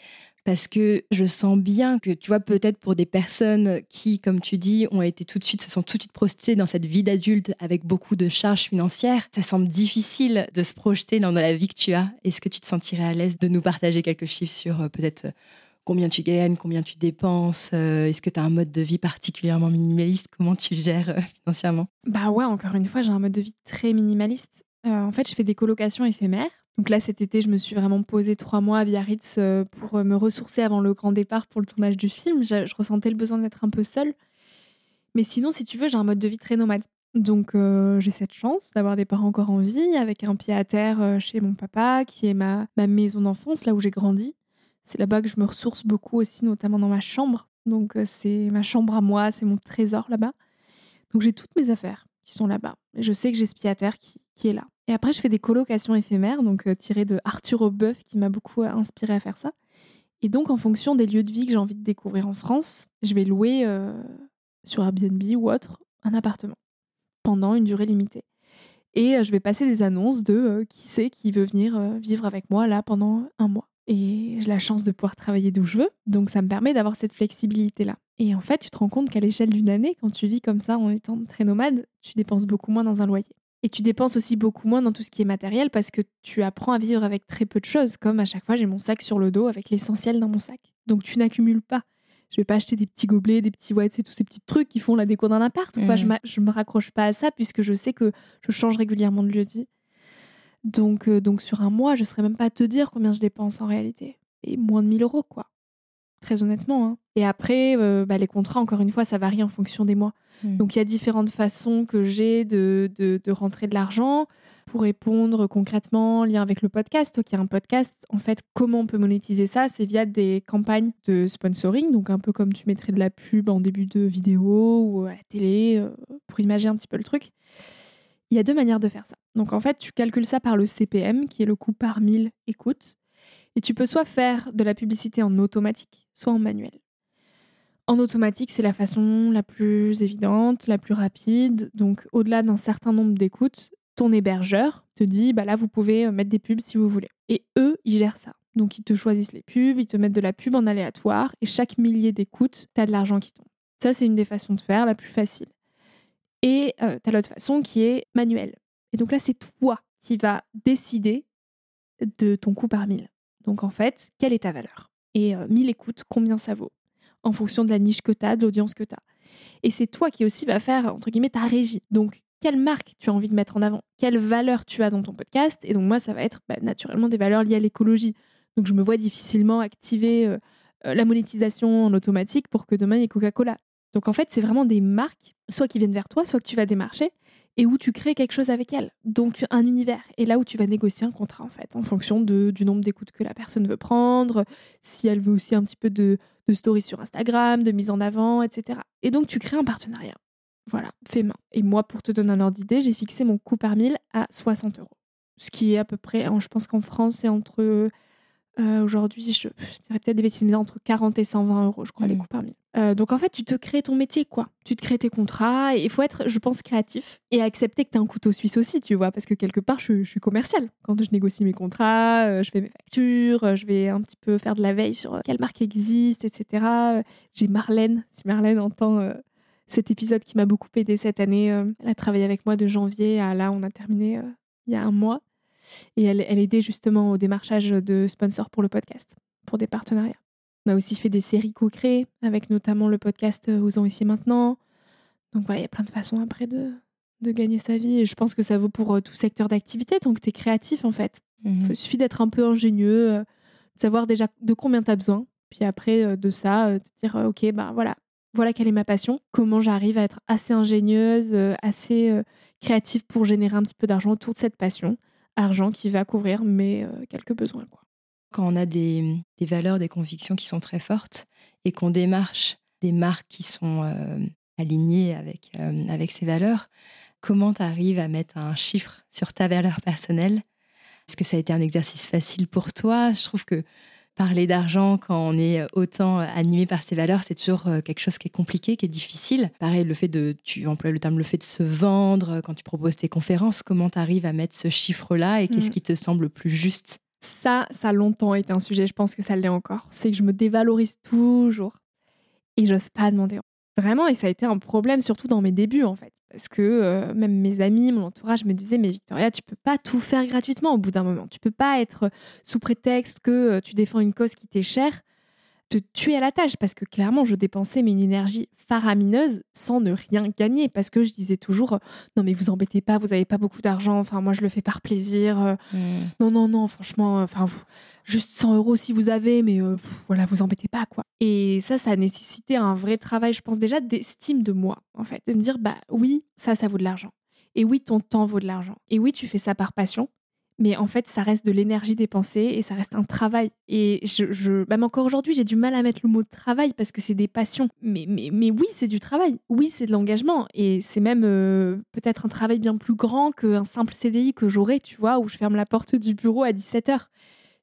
A: parce que je sens bien que, tu vois, peut-être pour des personnes qui, comme tu dis, ont été tout de suite, se sont tout de suite projetées dans cette vie d'adulte avec beaucoup de charges financières, ça semble difficile de se projeter dans la vie que tu as. Est-ce que tu te sentirais à l'aise de nous partager quelques chiffres sur euh, peut-être euh, combien tu gagnes, combien tu dépenses euh, Est-ce que tu as un mode de vie particulièrement minimaliste Comment tu gères financièrement?
B: Bah ouais, encore une fois, j'ai un mode de vie très minimaliste. en fait, je fais des colocations éphémères. Donc là, cet été, je me suis vraiment posée trois mois à Biarritz euh, pour euh, me ressourcer avant le grand départ pour le tournage du film. Je, ressentais le besoin d'être un peu seule. Mais sinon, si tu veux, j'ai un mode de vie très nomade. Donc euh, j'ai cette chance d'avoir des parents encore en vie, avec un pied à terre chez mon papa, qui est ma maison d'enfance, là où j'ai grandi. C'est là-bas que je me ressource beaucoup aussi, notamment dans ma chambre. Donc c'est ma chambre à moi, c'est mon trésor là-bas. Donc j'ai toutes mes affaires qui sont là-bas. Je sais que j'ai qui, qui est là. Et après, je fais des colocations éphémères, donc euh, tirées de Arthur Aubeuf, qui m'a beaucoup euh, inspiré à faire ça. Et donc, en fonction des lieux de vie que j'ai envie de découvrir en France, je vais louer euh, sur Airbnb ou autre un appartement pendant une durée limitée. Et je vais passer des annonces de qui c'est qui veut venir vivre avec moi là pendant un mois. Et j'ai la chance de pouvoir travailler d'où je veux, donc ça me permet d'avoir cette flexibilité-là. Et en fait, tu te rends compte qu'à l'échelle d'une année, quand tu vis comme ça en étant très nomade, tu dépenses beaucoup moins dans un loyer. Et tu dépenses aussi beaucoup moins dans tout ce qui est matériel parce que tu apprends à vivre avec très peu de choses, comme à chaque fois j'ai mon sac sur le dos avec l'essentiel dans mon sac. Donc tu n'accumules pas. Je vais pas acheter des petits gobelets, des petits ouais, tous ces petits trucs qui font la déco d'un appart. Mmh. Je, ne me raccroche pas à ça puisque je sais que je change régulièrement de lieu de vie. Donc, euh, donc sur un mois, je ne saurais même pas à te dire combien je dépense en réalité. Et moins de 1000 euros, quoi très honnêtement. Hein. Et après, euh, bah, les contrats, encore une fois, ça varie en fonction des mois. Hmm. Donc il y a différentes façons que j'ai de, de, rentrer de l'argent. Pour répondre concrètement, lien avec le podcast, toi qui as un podcast, en fait, comment on peut monétiser ça C'est via des campagnes de sponsoring, donc un peu comme tu mettrais de la pub en début de vidéo ou à la télé, euh, pour imaginer un petit peu le truc. Il y a deux manières de faire ça. Donc en fait, tu calcules ça par le CPM, qui est le coût par 1000 écoutes. Et tu peux soit faire de la publicité en automatique, soit en manuel. En automatique, c'est la façon la plus évidente, la plus rapide. Donc, au-delà d'un certain nombre d'écoutes, ton hébergeur te dit bah là, vous pouvez euh, mettre des pubs si vous voulez. Et eux, ils gèrent ça. Donc, ils te choisissent les pubs, ils te mettent de la pub en aléatoire, et chaque millier d'écoutes, tu as de l'argent qui tombe. Ça, c'est une des façons de faire, la plus facile. Et euh, tu as l'autre façon qui est manuelle. Et donc là, c'est toi qui vas décider de ton coût par mille. Donc en fait, quelle est ta valeur? Et 1000 euh, écoutes, combien ça vaut? En fonction de la niche que tu as, de l'audience que tu as. Et c'est toi qui aussi va faire, entre guillemets, ta régie. Donc, quelle marque tu as envie de mettre en avant? Quelle valeur tu as dans ton podcast? Et donc, moi, ça va être bah, naturellement des valeurs liées à l'écologie. Donc, je me vois difficilement activer euh, euh, la monétisation en automatique pour que demain, il y ait Coca-Cola. Donc, en fait, c'est vraiment des marques, soit qui viennent vers toi, soit que tu vas démarcher et où tu crées quelque chose avec elle. Donc un univers. Et là où tu vas négocier un contrat en fait, en fonction de, du nombre d'écoutes que la personne veut prendre, si elle veut aussi un petit peu de, de stories sur Instagram, de mise en avant, etc. Et donc tu crées un partenariat. Voilà, fait main. Et moi, pour te donner un ordre d'idée, j'ai fixé mon coût par mille à 60 euros. Ce qui est à peu près, je pense qu'en France, c'est entre euh, aujourd'hui, je, dirais peut-être des bêtises, mais entre 40 et 120 euros, je crois, les mmh. coûts par mille. Euh, donc en fait, tu te crées ton métier, quoi. Tu te crées tes contrats et il faut être, je pense, créatif et accepter que tu as un couteau suisse aussi, tu vois, parce que quelque part, je, suis commercial. Quand je négocie mes contrats, euh, je fais mes factures, je vais un petit peu faire de la veille sur quelle marque existe, etc. J'ai Marlène, si Marlène entend cet épisode qui m'a beaucoup aidé cette année, elle a travaillé avec moi de janvier à là, on a terminé il y a un mois. Et elle, elle aidait justement au démarchage de sponsors pour le podcast, pour des partenariats. On a aussi fait des séries co-créées, avec notamment le podcast Osons ici maintenant. Donc voilà, il y a plein de façons après de, de gagner sa vie. Et je pense que ça vaut pour euh, tout secteur d'activité, tant que tu es créatif en fait. Mhm. Il suffit d'être un peu ingénieux, euh, de savoir déjà de combien tu as besoin. Puis après euh, de ça, te dire, ok, ben voilà, voilà quelle est ma passion, comment j'arrive à être assez ingénieuse, assez créative pour générer un petit peu d'argent autour de cette passion argent qui va couvrir mes euh, quelques besoins. Quoi.
A: Quand on a des, valeurs, des convictions qui sont très fortes et qu'on démarche des marques qui sont euh, alignées avec, euh, avec ces valeurs, comment tu arrives à mettre un chiffre sur ta valeur personnelle? Est-ce que ça a été un exercice facile pour toi? Je trouve que parler d'argent quand on est autant animé par ses valeurs, c'est toujours euh, quelque chose qui est compliqué, qui est difficile. Pareil, le fait de, tu emploies le terme, le fait de se vendre quand tu proposes tes conférences, comment tu arrives à mettre ce chiffre-là et qu'est-ce mm. qui te semble le plus juste?
B: Ça, ça a longtemps été un sujet, je pense que ça l'est encore. C'est que je me dévalorise toujours et j'ose pas demander. Vraiment, et ça a été un problème, surtout dans mes débuts, en fait. Parce que euh, même mes amis, mon entourage me disaient Mais Victoria, tu peux pas tout faire gratuitement au bout d'un moment. Tu peux pas être sous prétexte que euh, tu défends une cause qui t'est chère te tuer à la tâche parce que clairement je dépensais une énergie faramineuse sans ne rien gagner parce que je disais toujours non mais vous embêtez pas vous avez pas beaucoup d'argent enfin moi je le fais par plaisir euh,
A: Mm.
B: non non non franchement enfin vous juste 100 euros si vous avez mais euh, pff, voilà vous embêtez pas quoi et ça ça a nécessité un vrai travail je pense déjà d'estime de moi en fait de me dire bah oui ça ça vaut de l'argent. Et oui ton temps vaut de l'argent. Et oui tu fais ça par passion mais en fait, ça reste de l'énergie dépensée et ça reste un travail. Et je, même encore aujourd'hui, j'ai du mal à mettre le mot travail parce que c'est des passions. Mais, mais, mais oui, c'est du travail. Oui, c'est de l'engagement. Et c'est même euh, peut-être un travail bien plus grand qu'un simple CDI que j'aurais, tu vois, où je ferme la porte du bureau à 17h.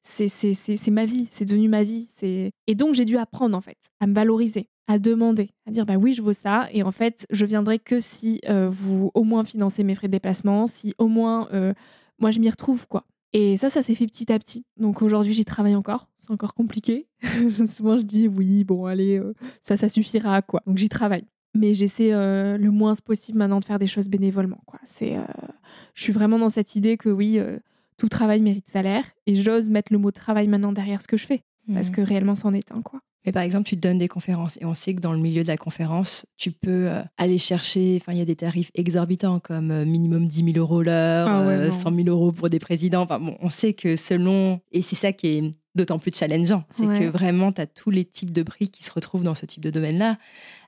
B: C'est ma vie, c'est devenu ma vie. Et donc, j'ai dû apprendre, en fait, à me valoriser, à demander, à dire, bah oui, je vaux ça. Et en fait, je viendrai que si euh, vous au moins financez mes frais de déplacement, si au moins... euh, moi je m'y retrouve quoi. Et ça, ça s'est fait petit à petit. Donc aujourd'hui, j'y travaille encore. C'est encore compliqué. Souvent, je dis oui, bon, allez, euh, ça, ça suffira quoi. Donc j'y travaille. Mais j'essaie euh, le moins possible maintenant de faire des choses bénévolement quoi. C'est, euh, je suis vraiment dans cette idée que oui, tout travail mérite salaire. Et j'ose mettre le mot travail maintenant derrière ce que je fais parce
A: Mm.
B: que réellement, c'en est un quoi.
A: Mais par exemple, tu donnes des conférences et on sait que dans le milieu de la conférence, tu peux euh, aller chercher, enfin, il y a des tarifs exorbitants comme euh, minimum 10 000 euros l'heure,
B: Ah ouais,
A: euh,
B: non.
A: 100 000 euros pour des présidents. Enfin, bon, on sait que selon. Et c'est ça qui est d'autant plus challengeant. C'est
B: Ouais.
A: que vraiment, tu as tous les types de prix qui se retrouvent dans ce type de domaine-là.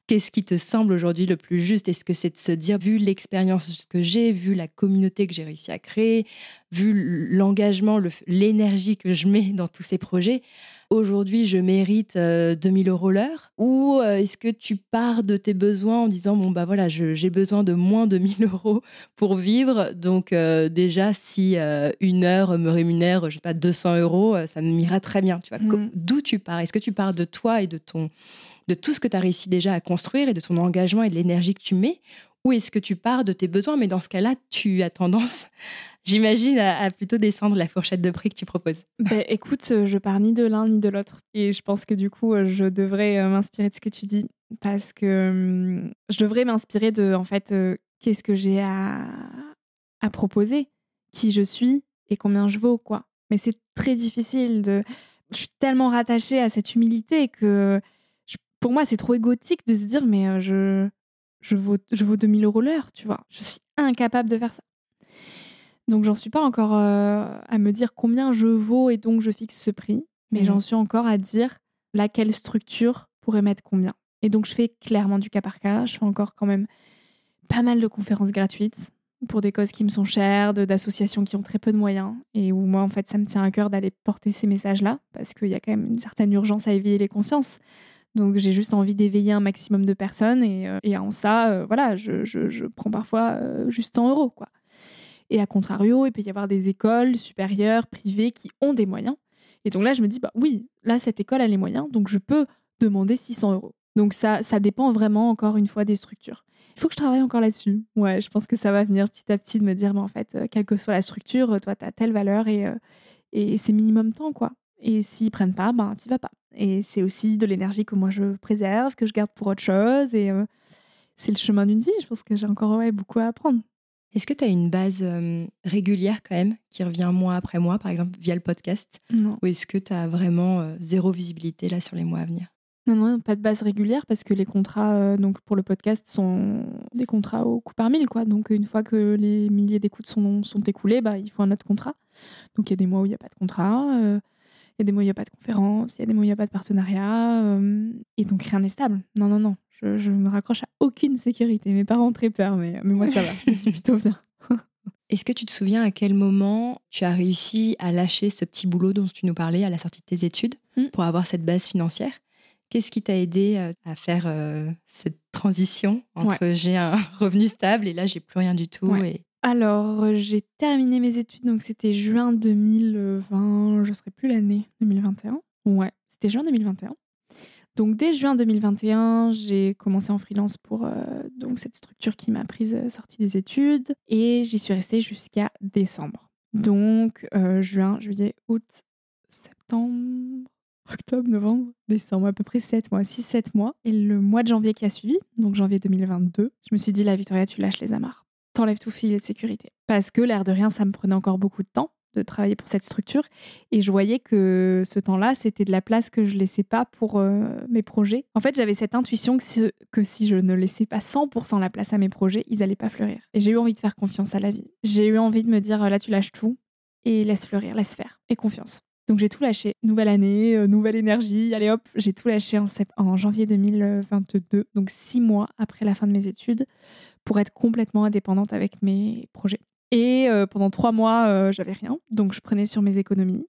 A: Qu'est-ce qui te semble aujourd'hui le plus juste? Est-ce que c'est de se dire, vu l'expérience que j'ai, vu la communauté que j'ai réussi à créer, vu l'engagement, le- l'énergie que je mets dans tous ces projets, aujourd'hui je mérite euh, 2000 euros l'heure? Ou euh, est-ce que tu pars de tes besoins en disant, bon, bah voilà, j'ai besoin de moins de 1000 euros pour vivre? Donc, euh, déjà, si euh, une heure me rémunère, je sais pas, 200 euros, ça m'ira très bien. Tu vois,
B: Mhm.
A: d'où tu pars? Est-ce que tu pars de toi et de ton de tout ce que tu as réussi déjà à construire et de ton engagement et de l'énergie que tu mets Ou est-ce que tu pars de tes besoins? Mais dans ce cas-là, tu as tendance, j'imagine, à, plutôt descendre la fourchette de prix que tu proposes.
B: Ben, écoute, euh, je pars ni de l'un ni de l'autre. Et je pense que du coup, euh, je devrais euh, m'inspirer de ce que tu dis. Parce que hum, je devrais m'inspirer de, en fait, qu'est-ce que j'ai à, proposer, qui je suis et combien je vaux, quoi. Mais c'est très difficile de. Je suis tellement rattachée à cette humilité que pour moi, c'est trop égotique de se dire, mais euh, je, je, vaux, je vaux 2000 euros l'heure, tu vois. Je suis incapable de faire ça. Donc, j'en suis pas encore euh, à me dire combien je vaux et donc je fixe ce prix. Mais
A: Mhm.
B: j'en suis encore à dire laquelle structure pourrait mettre combien. Et donc, je fais clairement du cas par cas. Je fais encore quand même pas mal de conférences gratuites pour des causes qui me sont chères, d'associations qui ont très peu de moyens et où moi, en fait, ça me tient à cœur d'aller porter ces messages-là parce qu'il y a quand même une certaine urgence à éveiller les consciences. Donc, j'ai juste envie d'éveiller un maximum de personnes et, euh, en ça, euh, voilà, je, je- prends parfois euh, juste 100 euros, quoi. Et à contrario, il peut y avoir des écoles supérieures, privées, qui ont des moyens. Et donc là, je me dis, bah oui, là, cette école a les moyens, donc je peux demander 600 euros. Donc ça, ça dépend vraiment, encore une fois, des structures. Il faut que je travaille encore là-dessus. Ouais, je pense que ça va venir petit à petit de me dire, mais en fait, quelle que soit la structure, toi, tu as telle valeur et, et c'est minimum temps, quoi. Et s'ils prennent pas, ben, t'y vas pas. Et c'est aussi de l'énergie que moi, je préserve, que je garde pour autre chose. Et euh, c'est le chemin d'une vie. Je pense que j'ai encore ouais, beaucoup à apprendre.
A: Est-ce que tu as une base euh, régulière quand même qui revient mois après mois, par exemple via le podcast?
B: Non.
A: Ou est-ce que tu as vraiment euh, zéro visibilité là sur les mois à venir?
B: Non, non, pas de base régulière parce que les contrats euh, donc pour le podcast sont des contrats au coup par mille. Quoi. Donc, une fois que les milliers d'écoutes sont, sont écoulés, bah, il faut un autre contrat. Donc, il y a des mois où il n'y a pas de contrat, il y a des mois où il n'y a pas de conférence, il y a des mois où il n'y a pas de partenariat. euh, et donc, rien n'est stable. Non, non, non. Je, je me raccroche à aucune sécurité. Mes parents ont très peur, mais, mais moi, ça va. Je suis plutôt bien.
A: Est-ce que tu te souviens à quel moment tu as réussi à lâcher ce petit boulot dont tu nous parlais à la sortie de tes études
B: Mm.
A: pour avoir cette base financière? Qu'est-ce qui t'a aidé euh, à faire euh, cette transition entre j'ai un revenu stable et là j'ai plus rien du tout
B: Ouais.
A: et...
B: Alors, euh, j'ai terminé mes études, donc c'était juin 2020, je ne saurais plus l'année, 2021. Ouais, c'était juin 2021. Donc, dès juin 2021, j'ai commencé en freelance pour euh, donc cette structure qui m'a prise euh, sortie des études et j'y suis restée jusqu'à décembre. Donc, juin, juillet, août, septembre, octobre, novembre, décembre, à peu près 7 mois, 6-7 mois. Et le mois de janvier qui a suivi, donc janvier 2022, je me suis dit, la Victoria, tu lâches les amarres. T'enlèves tout filet de sécurité. Parce que l'air de rien, ça me prenait encore beaucoup de temps de travailler pour cette structure. Et je voyais que ce temps-là, c'était de la place que je laissais pas pour euh, mes projets. En fait, j'avais cette intuition que, que, si je ne laissais pas 100% la place à mes projets, ils allaient pas fleurir. Et j'ai eu envie de faire confiance à la vie. J'ai eu envie de me dire, là, tu lâches tout et laisse fleurir, laisse faire. Et confiance. Donc j'ai tout lâché. Nouvelle année, euh, nouvelle énergie. Allez hop, j'ai tout lâché en, janvier 2022, donc six mois après la fin de mes études, pour être complètement indépendante avec mes projets. Et euh, pendant trois mois, euh, j'avais rien. Donc, je prenais sur mes économies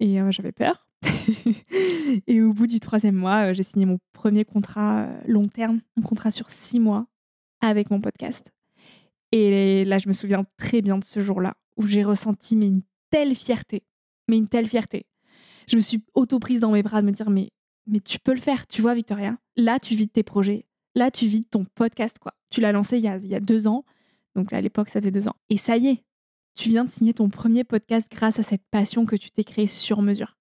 B: et j'avais peur. et au bout du troisième mois, j'ai signé mon premier contrat long terme, un contrat sur six mois avec mon podcast. Et là, je me souviens très bien de ce jour-là où j'ai ressenti une telle fierté, une telle fierté. Je me suis auto-prise dans mes bras de me dire mais, mais tu peux le faire, tu vois Victoria. Là, tu vis de tes projets. Là, tu vis de ton podcast, quoi. Tu l'as lancé il y, a, il y a deux ans donc à l'époque, ça faisait deux ans. Et ça y est, tu viens de signer ton premier podcast grâce à cette passion que tu t'es créée sur mesure.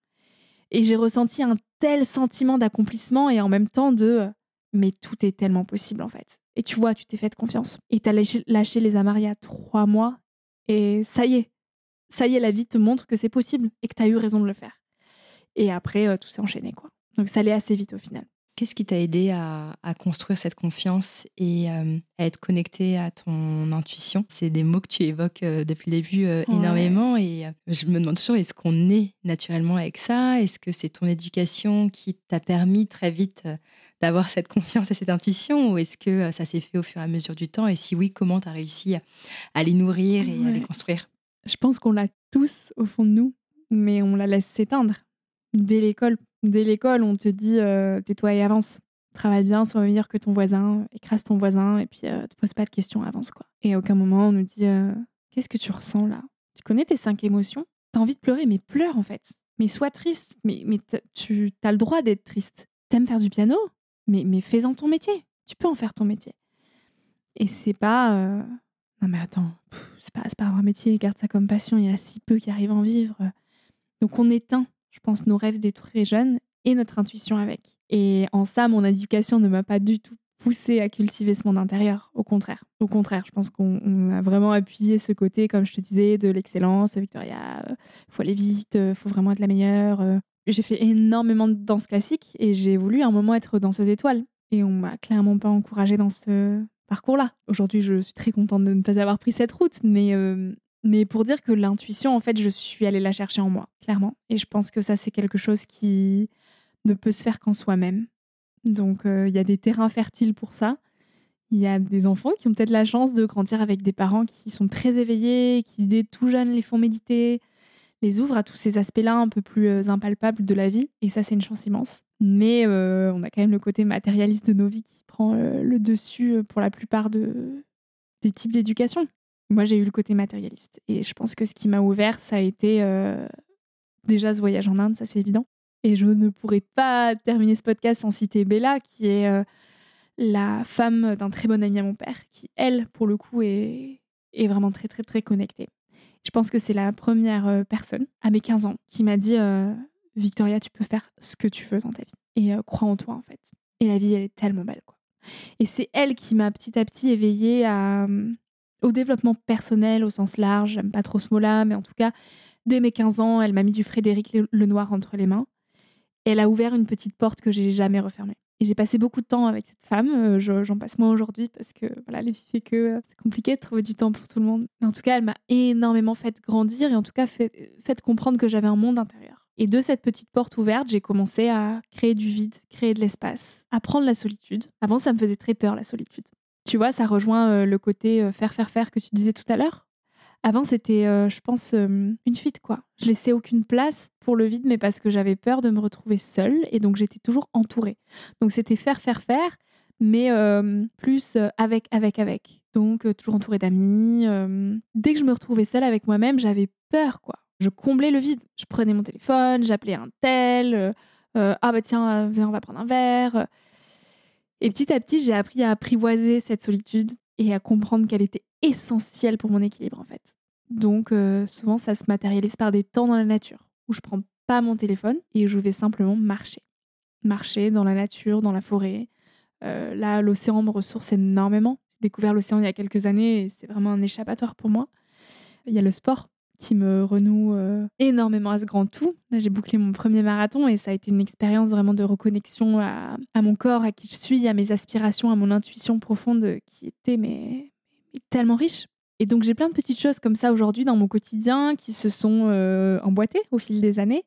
B: Et j'ai ressenti un tel sentiment d'accomplissement et en même temps de mais tout est tellement possible en fait. Et tu vois, tu t'es fait confiance. Et tu as lâché, les amarres il y a trois mois et ça y est. Ça y est, la vie te montre que c'est possible et que tu as eu raison de le faire. Et après, euh, tout s'est enchaîné quoi. Donc ça allait assez vite au final.
A: Qu'est-ce qui t'a aidé à, construire cette confiance et euh, à être connecté à ton intuition? C'est des mots que tu évoques euh, depuis le début euh, énormément et je me demande toujours est-ce qu'on est naturellement avec ça? Est-ce que c'est ton éducation qui t'a permis très vite d'avoir cette confiance et cette intuition ou est-ce que ça s'est fait au fur et à mesure du temps? Et si oui, comment tu as réussi à les nourrir et à les construire?
B: Je pense qu'on l'a tous au fond de nous, mais on la laisse s'éteindre. Dès l'école, Dès l'école, on te dit euh, tais-toi et avance. Travaille bien, sois meilleur que ton voisin, écrase ton voisin et puis euh, te pose pas de questions, avance quoi. Et à aucun moment on nous dit euh, qu'est-ce que tu ressens là? Tu connais tes cinq émotions? T'as envie de pleurer, mais pleure en fait. Mais sois triste, mais, mais tu as le droit d'être triste. T'aimes faire du piano? Mais, mais fais-en ton métier. Tu peux en faire ton métier. Et c'est pas. Non mais attends, c'est pas, pas un métier, garde ça comme passion, il y a si peu qui arrivent à en vivre. Donc on éteint je pense, nos rêves des très jeunes et notre intuition avec. Et en ça, mon éducation ne m'a pas du tout poussé à cultiver ce monde intérieur. Au contraire. Au contraire, je pense qu'on a vraiment appuyé ce côté, comme je te disais, de l'excellence. Victoria, euh, faut aller vite, euh, faut vraiment être la meilleure. Euh. J'ai fait énormément de danse classique et j'ai voulu un moment être danseuse étoile. Et on m'a clairement pas encouragée dans ce parcours-là. Aujourd'hui, je suis très contente de ne pas avoir pris cette route, mais mais pour dire que l'intuition, en fait, je suis allée la chercher en moi, clairement. Et je pense que ça, c'est quelque chose qui ne peut se faire qu'en soi-même. Donc, euh, il y a des terrains fertiles pour ça. Il y a des enfants qui ont peut-être la chance de grandir avec des parents qui sont très éveillés, qui dès tout jeunes les font méditer, les ouvrent à tous ces aspects-là un peu plus euh, impalpables de la vie. Et ça, c'est une chance immense. Mais euh, on a quand même le côté matérialiste de nos vies qui prend le dessus pour la plupart de, des types d'éducation. Moi, j'ai eu le côté matérialiste. Et je pense que ce qui m'a ouvert, ça a été euh, déjà ce voyage en Inde, ça c'est évident. Et je ne pourrais pas terminer ce podcast sans citer Bella, qui est euh, la femme d'un très bon ami à mon père, qui, elle, pour le coup, est, est vraiment très, très, très connectée. Je pense que c'est la première euh, personne, à mes 15 ans, qui m'a dit Victoria, tu peux faire ce que tu veux dans ta vie. Et crois en toi, en fait. Et la vie, elle est tellement belle, quoi. Et c'est elle qui m'a petit à petit éveillée au développement personnel au sens large. J'aime pas trop ce mot-là, mais en tout cas, dès mes 15 ans, elle m'a mis du Frédéric Lenoir entre les mains. Elle a ouvert une petite porte que j'ai jamais refermée. Et j'ai passé beaucoup de temps avec cette femme. Euh, j'en passe moins aujourd'hui parce que voilà, les filles, que euh, c'est compliqué de trouver du temps pour tout le monde. Mais en tout cas, elle m'a énormément fait grandir et en tout cas fait, fait comprendre que j'avais un monde intérieur. Et de cette petite porte ouverte, j'ai commencé à créer du vide, créer de l'espace, à prendre la solitude. Avant, ça me faisait très peur, la solitude. Tu vois, ça rejoint euh, le côté faire, faire, faire que tu disais tout à l'heure. Avant, c'était, euh, je pense, une fuite, quoi. Je laissais aucune place pour le vide, mais parce que j'avais peur de me retrouver seule et donc j'étais toujours entourée. Donc c'était faire, faire, faire, mais plus avec, avec, avec. Donc toujours entourée d'amis. Dès que je me retrouvais seule avec moi-même, j'avais peur, quoi. Je comblais le vide. Je prenais mon téléphone, j'appelais un tel. ah bah tiens, viens, on va prendre un verre. Et petit à petit, j'ai appris à apprivoiser cette solitude et à comprendre qu'elle était essentielle pour mon équilibre, en fait. Donc euh, souvent, ça se matérialise par des temps dans la nature où je prends pas mon téléphone et je vais simplement marcher. Marcher dans la nature, dans la forêt. Euh, là, l'océan me ressource énormément. J'ai découvert l'océan il y a quelques années et c'est vraiment un échappatoire pour moi. Il y a le sport qui me renoue euh, énormément à ce grand tout. Là, j'ai bouclé mon premier marathon et ça a été une expérience vraiment de reconnexion à, mon corps, à qui je suis, à mes aspirations, à mon intuition profonde qui était mais, tellement riche. Et donc j'ai plein de petites choses comme ça aujourd'hui dans mon quotidien qui se sont euh, emboîtées au fil des années.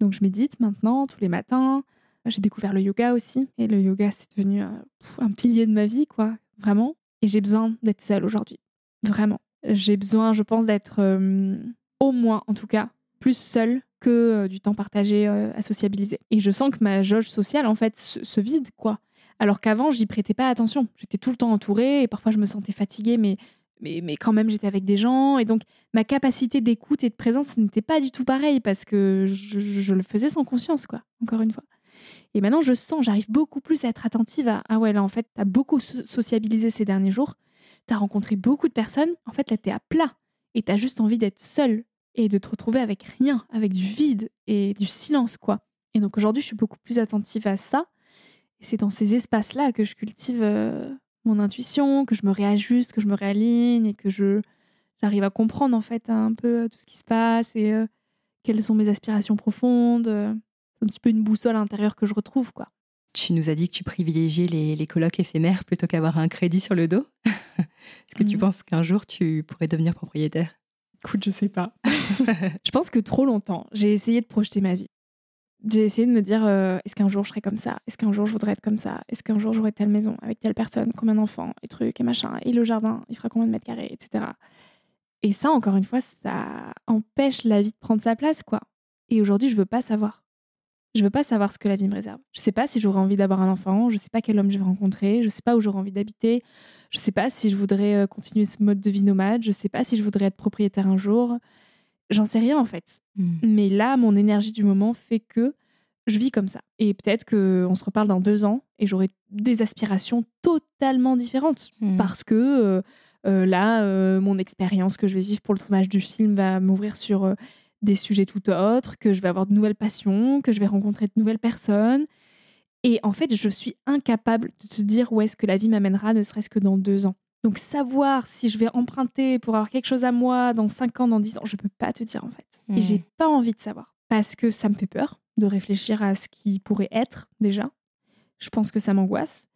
B: Donc je médite maintenant tous les matins. J'ai découvert le yoga aussi et le yoga c'est devenu un pilier de ma vie quoi, vraiment. Et j'ai besoin d'être seule aujourd'hui, vraiment j'ai besoin, je pense, d'être euh, au moins, en tout cas, plus seule que euh, du temps partagé euh, à sociabiliser. Et je sens que ma jauge sociale, en fait, se, vide, quoi. Alors qu'avant, j'y prêtais pas attention. J'étais tout le temps entourée et parfois je me sentais fatiguée, mais, mais, mais quand même, j'étais avec des gens. Et donc, ma capacité d'écoute et de présence n'était pas du tout pareille parce que je, je, le faisais sans conscience, quoi, encore une fois. Et maintenant, je sens, j'arrive beaucoup plus à être attentive à Ah ouais, là, en fait, tu as beaucoup sociabilisé ces derniers jours tu as rencontré beaucoup de personnes, en fait, là, tu es à plat et tu as juste envie d'être seul et de te retrouver avec rien, avec du vide et du silence, quoi. Et donc aujourd'hui, je suis beaucoup plus attentive à ça. C'est dans ces espaces-là que je cultive euh, mon intuition, que je me réajuste, que je me réaligne et que je j'arrive à comprendre en fait un peu euh, tout ce qui se passe et euh, quelles sont mes aspirations profondes. C'est un petit peu une boussole intérieure que je retrouve, quoi.
A: Tu nous as dit que tu privilégiais les, les colloques éphémères plutôt qu'avoir un crédit sur le dos. Est-ce que tu mmh. penses qu'un jour tu pourrais devenir propriétaire?
B: Écoute, je sais pas. je pense que trop longtemps, j'ai essayé de projeter ma vie. J'ai essayé de me dire euh, est-ce qu'un jour je serai comme ça? Est-ce qu'un jour je voudrais être comme ça? Est-ce qu'un jour j'aurai telle maison avec telle personne, combien d'enfants, et trucs et machin, et le jardin, il fera combien de mètres carrés, etc. Et ça, encore une fois, ça empêche la vie de prendre sa place, quoi. Et aujourd'hui, je veux pas savoir. Je veux pas savoir ce que la vie me réserve. Je sais pas si j'aurai envie d'avoir un enfant, je sais pas quel homme je vais rencontrer, je sais pas où j'aurai envie d'habiter, je sais pas si je voudrais euh, continuer ce mode de vie nomade, je sais pas si je voudrais être propriétaire un jour. J'en sais rien en fait. Hmm. Mais là, mon énergie du moment fait que je vis comme ça. Et peut-être qu'on se reparle dans deux ans et j'aurai des aspirations totalement différentes. Hmm. Parce que euh, euh, là, mon expérience que je vais vivre pour le tournage du film va m'ouvrir sur des sujets tout autres, que je vais avoir de nouvelles passions, que je vais rencontrer de nouvelles personnes. Et en fait, je suis incapable de te dire où est-ce que la vie m'amènera, ne serait-ce que dans deux ans. Donc savoir si je vais emprunter pour avoir quelque chose à moi dans cinq ans, dans dix ans, je peux pas te dire en fait. Et j'ai hmm. pas envie de savoir parce que ça me fait peur de réfléchir à ce qui pourrait être déjà. Je pense que ça m'angoisse.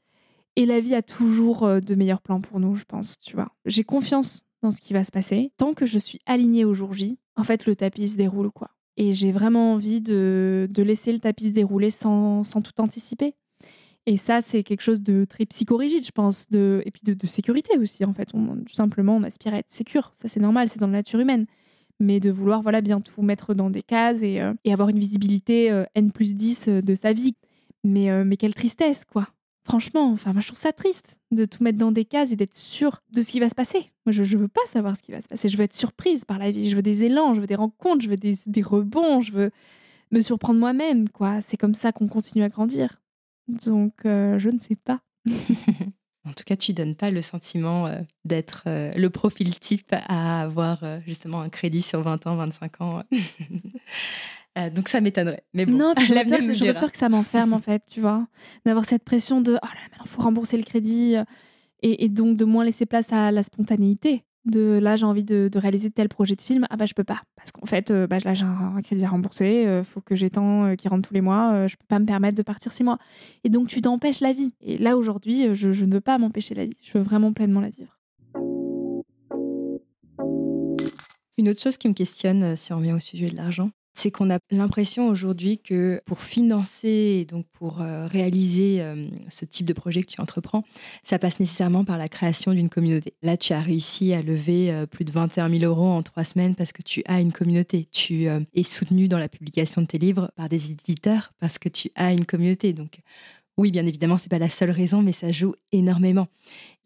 B: Et la vie a toujours euh, de meilleurs plans pour nous, je pense, tu vois. J'ai confiance dans ce qui va se passer. Tant que je suis alignée au jour J, en fait, le tapis se déroule, quoi. Et j'ai vraiment envie de, laisser le tapis se dérouler sans, tout anticiper. Et ça, c'est quelque chose de très psychorigide, je pense, de, et puis de, sécurité aussi, en fait. On, tout simplement, on aspire à être sécure. Ça, c'est normal, c'est dans la nature humaine. Mais de vouloir, voilà, bien tout mettre dans des cases et, euh, avoir une visibilité euh, N plus 10 euh, de sa vie. Mais, mais quelle tristesse, quoi. Franchement, enfin, moi, je trouve ça triste de tout mettre dans des cases et d'être sûr de ce qui va se passer. Moi, je, ne veux pas savoir ce qui va se passer. Je veux être surprise par la vie. Je veux des élans, je veux des rencontres, je veux des, rebonds, je veux me surprendre moi-même, quoi. C'est comme ça qu'on continue à grandir. Donc, euh, je ne sais pas.
A: en tout cas, tu donnes pas le sentiment euh, d'être euh, le profil type à avoir justement un crédit sur 20 ans, 25 ans. Euh, donc ça m'étonnerait. Mais bon,
B: non, j'aurais peur, que, peur que ça m'enferme en fait, tu vois, d'avoir cette pression de oh là, maintenant faut rembourser le crédit euh, et, donc de moins laisser place à la spontanéité. De là, j'ai envie de, réaliser tel projet de film, ah bah je peux pas parce qu'en fait, euh, bah, là j'ai un, crédit à rembourser, il faut que j'ai tant qui rentre tous les mois, je peux pas me permettre de partir six mois. Et donc tu t'empêches la vie. Et là aujourd'hui, je, je ne veux pas m'empêcher la vie, je veux vraiment pleinement la vivre.
A: Une autre chose qui me questionne, si on revient au sujet de l'argent, c'est qu'on a l'impression aujourd'hui que pour financer, donc pour euh, réaliser euh, ce type de projet que tu entreprends, ça passe nécessairement par la création d'une communauté. Là, tu as réussi à lever euh, plus de 21 000 euros en trois semaines parce que tu as une communauté. Tu es soutenu dans la publication de tes livres par des éditeurs parce que tu as une communauté. Donc, oui, bien évidemment, c'est pas la seule raison, mais ça joue énormément.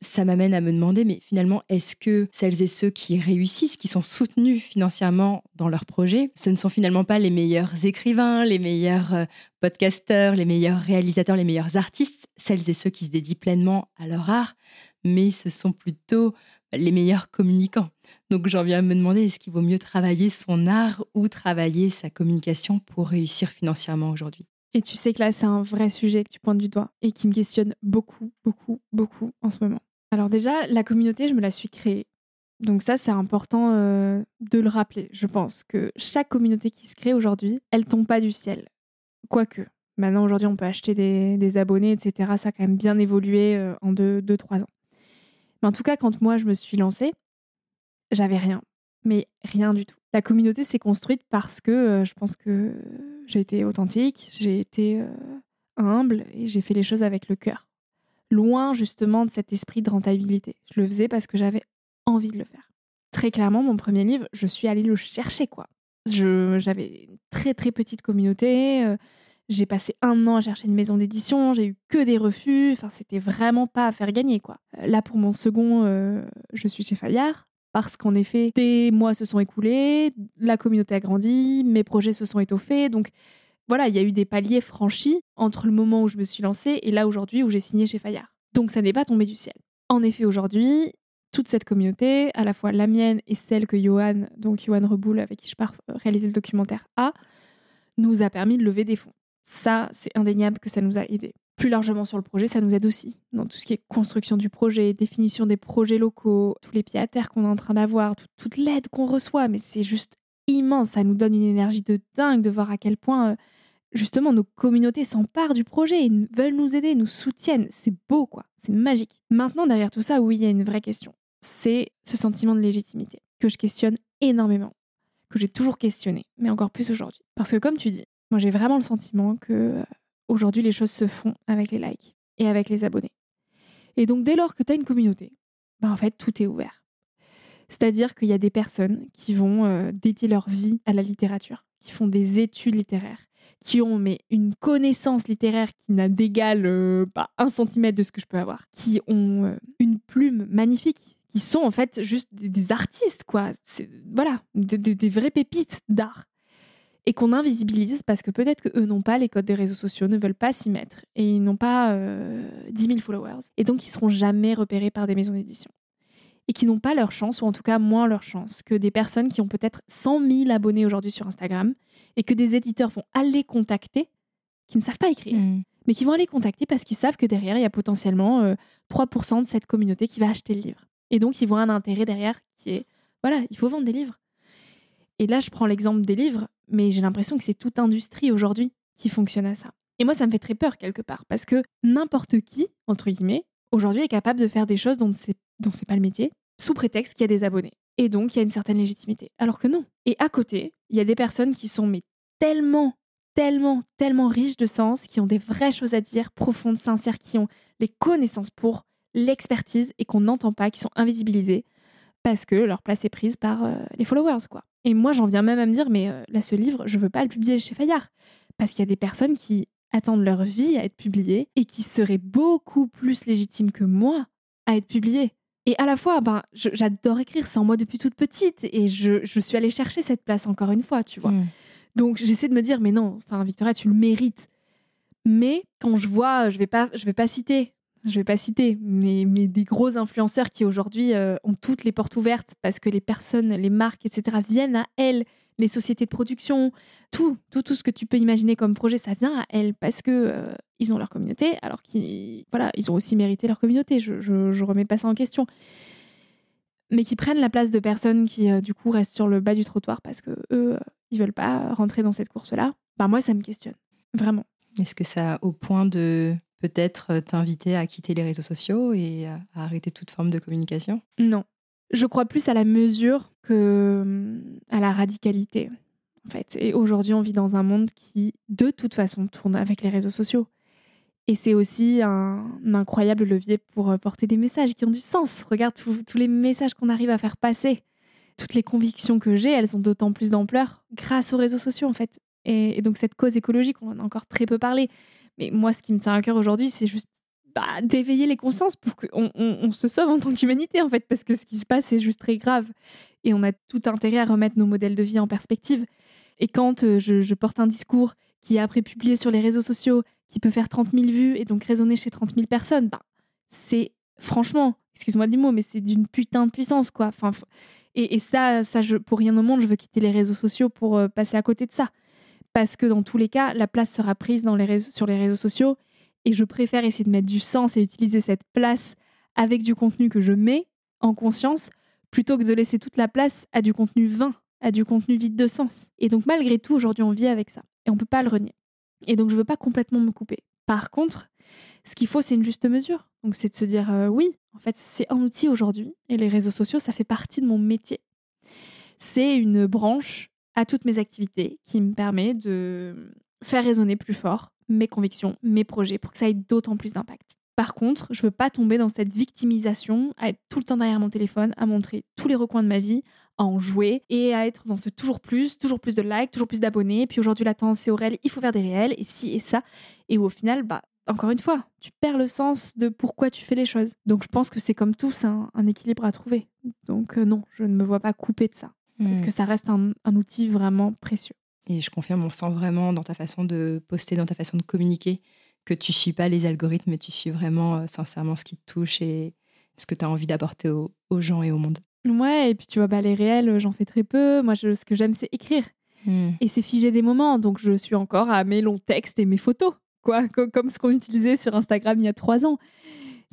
A: Ça m'amène à me demander, mais finalement, est-ce que celles et ceux qui réussissent, qui sont soutenus financièrement dans leur projet, ce ne sont finalement pas les meilleurs écrivains, les meilleurs euh, podcasteurs, les meilleurs réalisateurs, les meilleurs artistes, celles et ceux qui se dédient pleinement à leur art, mais ce sont plutôt les meilleurs communicants. Donc j'en viens à me demander, est-ce qu'il vaut mieux travailler son art ou travailler sa communication pour réussir financièrement aujourd'hui?
B: Et tu sais que là, c'est un vrai sujet que tu pointes du doigt et qui me questionne beaucoup, beaucoup, beaucoup en ce moment. Alors déjà, la communauté, je me la suis créée. Donc ça, c'est important euh, de le rappeler. Je pense que chaque communauté qui se crée aujourd'hui, elle tombe pas du ciel. Quoique, maintenant aujourd'hui, on peut acheter des, abonnés, etc. Ça a quand même bien évolué euh, en 2-3 ans. Mais en tout cas, quand moi, je me suis lancée, j'avais rien. Mais rien du tout. La communauté s'est construite parce que euh, je pense que j'ai été authentique, j'ai été humble et j'ai fait les choses avec le cœur. Loin justement de cet esprit de rentabilité. Je le faisais parce que j'avais envie de le faire. Très clairement, mon premier livre, je suis allée le chercher, quoi. J'avais une très très petite communauté. Euh, j'ai passé un an à chercher une maison d'édition. J'ai eu que des refus. Enfin, c'était vraiment pas à faire gagner, quoi. Euh, là, pour mon second, euh, je suis chez Fayard parce qu'en effet, des mois se sont écoulés, la communauté a grandi, mes projets se sont étoffés. Donc voilà, il y a eu des paliers franchis entre le moment où je me suis lancée et là aujourd'hui où j'ai signé chez Fayard. Donc ça n'est pas tombé du ciel. En effet, aujourd'hui, toute cette communauté, à la fois la mienne et celle que Johan, donc Johan Reboul, avec qui je pars euh, réaliser le documentaire, a, nous a permis de lever des fonds. Ça, c'est indéniable que ça nous a aidés. Plus largement sur le projet, ça nous aide aussi dans tout ce qui est construction du projet, définition des projets locaux, tous les pieds à terre qu'on est en train d'avoir, toute l'aide qu'on reçoit, mais c'est juste immense. Ça nous donne une énergie de dingue de voir à quel point euh, justement nos communautés s'emparent du projet et veulent nous aider, nous soutiennent. C'est beau, quoi. C'est magique. Maintenant, derrière tout ça, oui, il y a une vraie question c'est ce sentiment de légitimité que je questionne énormément, que j'ai toujours questionné, mais encore plus aujourd'hui. Parce que comme tu dis, moi j'ai vraiment le sentiment que euh, aujourd'hui les choses se font avec les likes et avec les abonnés. Et donc dès lors que tu as une communauté, bah en fait tout est ouvert. C'est-à-dire qu'il y a des personnes qui vont euh, dédier leur vie à la littérature, qui font des études littéraires, qui ont mais une connaissance littéraire qui n'a d'égal euh, pas un centimètre de ce que je peux avoir, qui ont une plume magnifique, qui sont en fait juste des, artistes, quoi. Voilà, des, vraies pépites d'art. Et qu'on invisibilise parce que peut-être qu'eux n'ont pas les codes des réseaux sociaux, ne veulent pas s'y mettre et ils n'ont pas euh, 10 000 followers. Et donc ils seront jamais repérés par des maisons d'édition. Et qui n'ont pas leur chance, ou en tout cas moins leur chance, que des personnes qui ont peut-être 100 000 abonnés aujourd'hui sur Instagram et que des éditeurs vont aller contacter qui ne savent pas écrire. Mm. mais qui vont aller contacter parce qu'ils savent que derrière, il y a potentiellement 3% euh, de cette communauté qui va acheter le livre. Et donc, ils voient un intérêt derrière qui est, voilà, il faut vendre des livres. Et là, je prends l'exemple des livres, mais j'ai l'impression que c'est toute industrie aujourd'hui qui fonctionne à ça. Et moi, ça me fait très peur quelque part, parce que n'importe qui, entre guillemets, aujourd'hui est capable de faire des choses dont c'est, dont pas le métier, sous prétexte qu'il y a des abonnés. Et donc, il y a une certaine légitimité. Alors que non. Et à côté, il y a des personnes qui sont mais tellement, tellement, tellement riches de sens, qui ont des vraies choses à dire, profondes, sincères, qui ont les connaissances pour l'expertise et qu'on n'entend pas, qui sont invisibilisés parce que leur place est prise par euh, les followers, quoi. Et moi, j'en viens même à me dire, mais euh, là, ce livre, je veux pas le publier chez Fayard. Parce qu'il y a des personnes qui attendent leur vie à être publiées et qui seraient beaucoup plus légitimes que moi à être publiées. Et à la fois, ben, j'adore écrire, c'est en moi depuis toute petite et je, je, suis allée chercher cette place encore une fois, tu vois. Mm. Donc j'essaie de me dire, mais non, enfin Victoria, tu le mérites. Mais quand je vois, je vais pas, je vais pas citer je vais pas citer, mais, des gros influenceurs qui aujourd'hui euh, ont toutes les portes ouvertes parce que les personnes, les marques, etc. viennent à elles, les sociétés de production, tout, tout, tout ce que tu peux imaginer comme projet, ça vient à elles parce que euh, ils ont leur communauté, alors qu'ils, voilà, ils ont aussi mérité leur communauté. Je, je, remets pas ça en question, mais qui prennent la place de personnes qui euh, du coup restent sur le bas du trottoir parce que eux, ils veulent pas rentrer dans cette course-là. Bah moi, ça me questionne vraiment.
A: Est-ce que ça, au point de peut-être euh, t'inviter à quitter les réseaux sociaux et à arrêter toute forme de communication?
B: Non. Je crois plus à la mesure que hum, à la radicalité, en fait. Et aujourd'hui, on vit dans un monde qui, de toute façon, tourne avec les réseaux sociaux. Et c'est aussi un, incroyable levier pour euh, porter des messages qui ont du sens. Regarde tous les messages qu'on arrive à faire passer. Toutes les convictions que j'ai, elles ont d'autant plus d'ampleur grâce aux réseaux sociaux, en fait. et, donc cette cause écologique, on en a encore très peu parlé, mais moi, ce qui me tient à cœur aujourd'hui, c'est juste bah, d'éveiller les consciences pour qu'on on, se sauve en tant qu'humanité, en fait, parce que ce qui se passe, c'est juste très grave. Et on a tout intérêt à remettre nos modèles de vie en perspective. Et quand euh, je, porte un discours qui est après publié sur les réseaux sociaux, qui peut faire 30 000 vues et donc résonner chez 30 000 personnes, bah, c'est franchement, excuse-moi du mot, mais c'est d'une putain de puissance, quoi. Enfin, et, ça, ça pour rien au monde, je veux quitter les réseaux sociaux pour euh, passer à côté de ça. Parce que dans tous les cas, la place sera prise sur les réseaux sociaux. Et je préfère essayer de mettre du sens et utiliser cette place avec du contenu que je mets en conscience, plutôt que de laisser toute la place à du contenu vain, à du contenu vide de sens. Et donc, malgré tout, aujourd'hui, on vit avec ça. Et on ne peut pas le renier. Et donc, je ne veux pas complètement me couper. Par contre, ce qu'il faut, c'est une juste mesure. Donc, c'est de se dire, euh, oui, en fait, c'est un outil aujourd'hui. Et les réseaux sociaux, ça fait partie de mon métier. C'est une branche à toutes mes activités qui me permet de faire résonner plus fort mes convictions, mes projets, pour que ça ait d'autant plus d'impact. Par contre, je veux pas tomber dans cette victimisation, à être tout le temps derrière mon téléphone, à montrer tous les recoins de ma vie, à en jouer et à être dans ce toujours plus, toujours plus de likes, toujours plus d'abonnés. Puis aujourd'hui, la tendance c'est au réel, il faut faire des réels et ci et ça. Et au final, bah, encore une fois, tu perds le sens de pourquoi tu fais les choses. Donc je pense que c'est comme tout, c'est un, équilibre à trouver. Donc euh, non, je ne me vois pas couper de ça. Parce hmm. que ça reste un, outil vraiment précieux.
A: Et je confirme, on sent vraiment dans ta façon de poster, dans ta façon de communiquer, que tu suis pas les algorithmes, mais tu suis vraiment euh, sincèrement ce qui te touche et ce que tu as envie d'apporter aux, gens et au monde.
B: Ouais, et puis tu vois, bah, les réels, j'en fais très peu. Moi, je, ce que j'aime, c'est écrire. Hmm. Et c'est figer des moments. Donc, je suis encore à mes longs textes et mes photos quoi, comme ce qu'on utilisait sur Instagram il y a trois ans.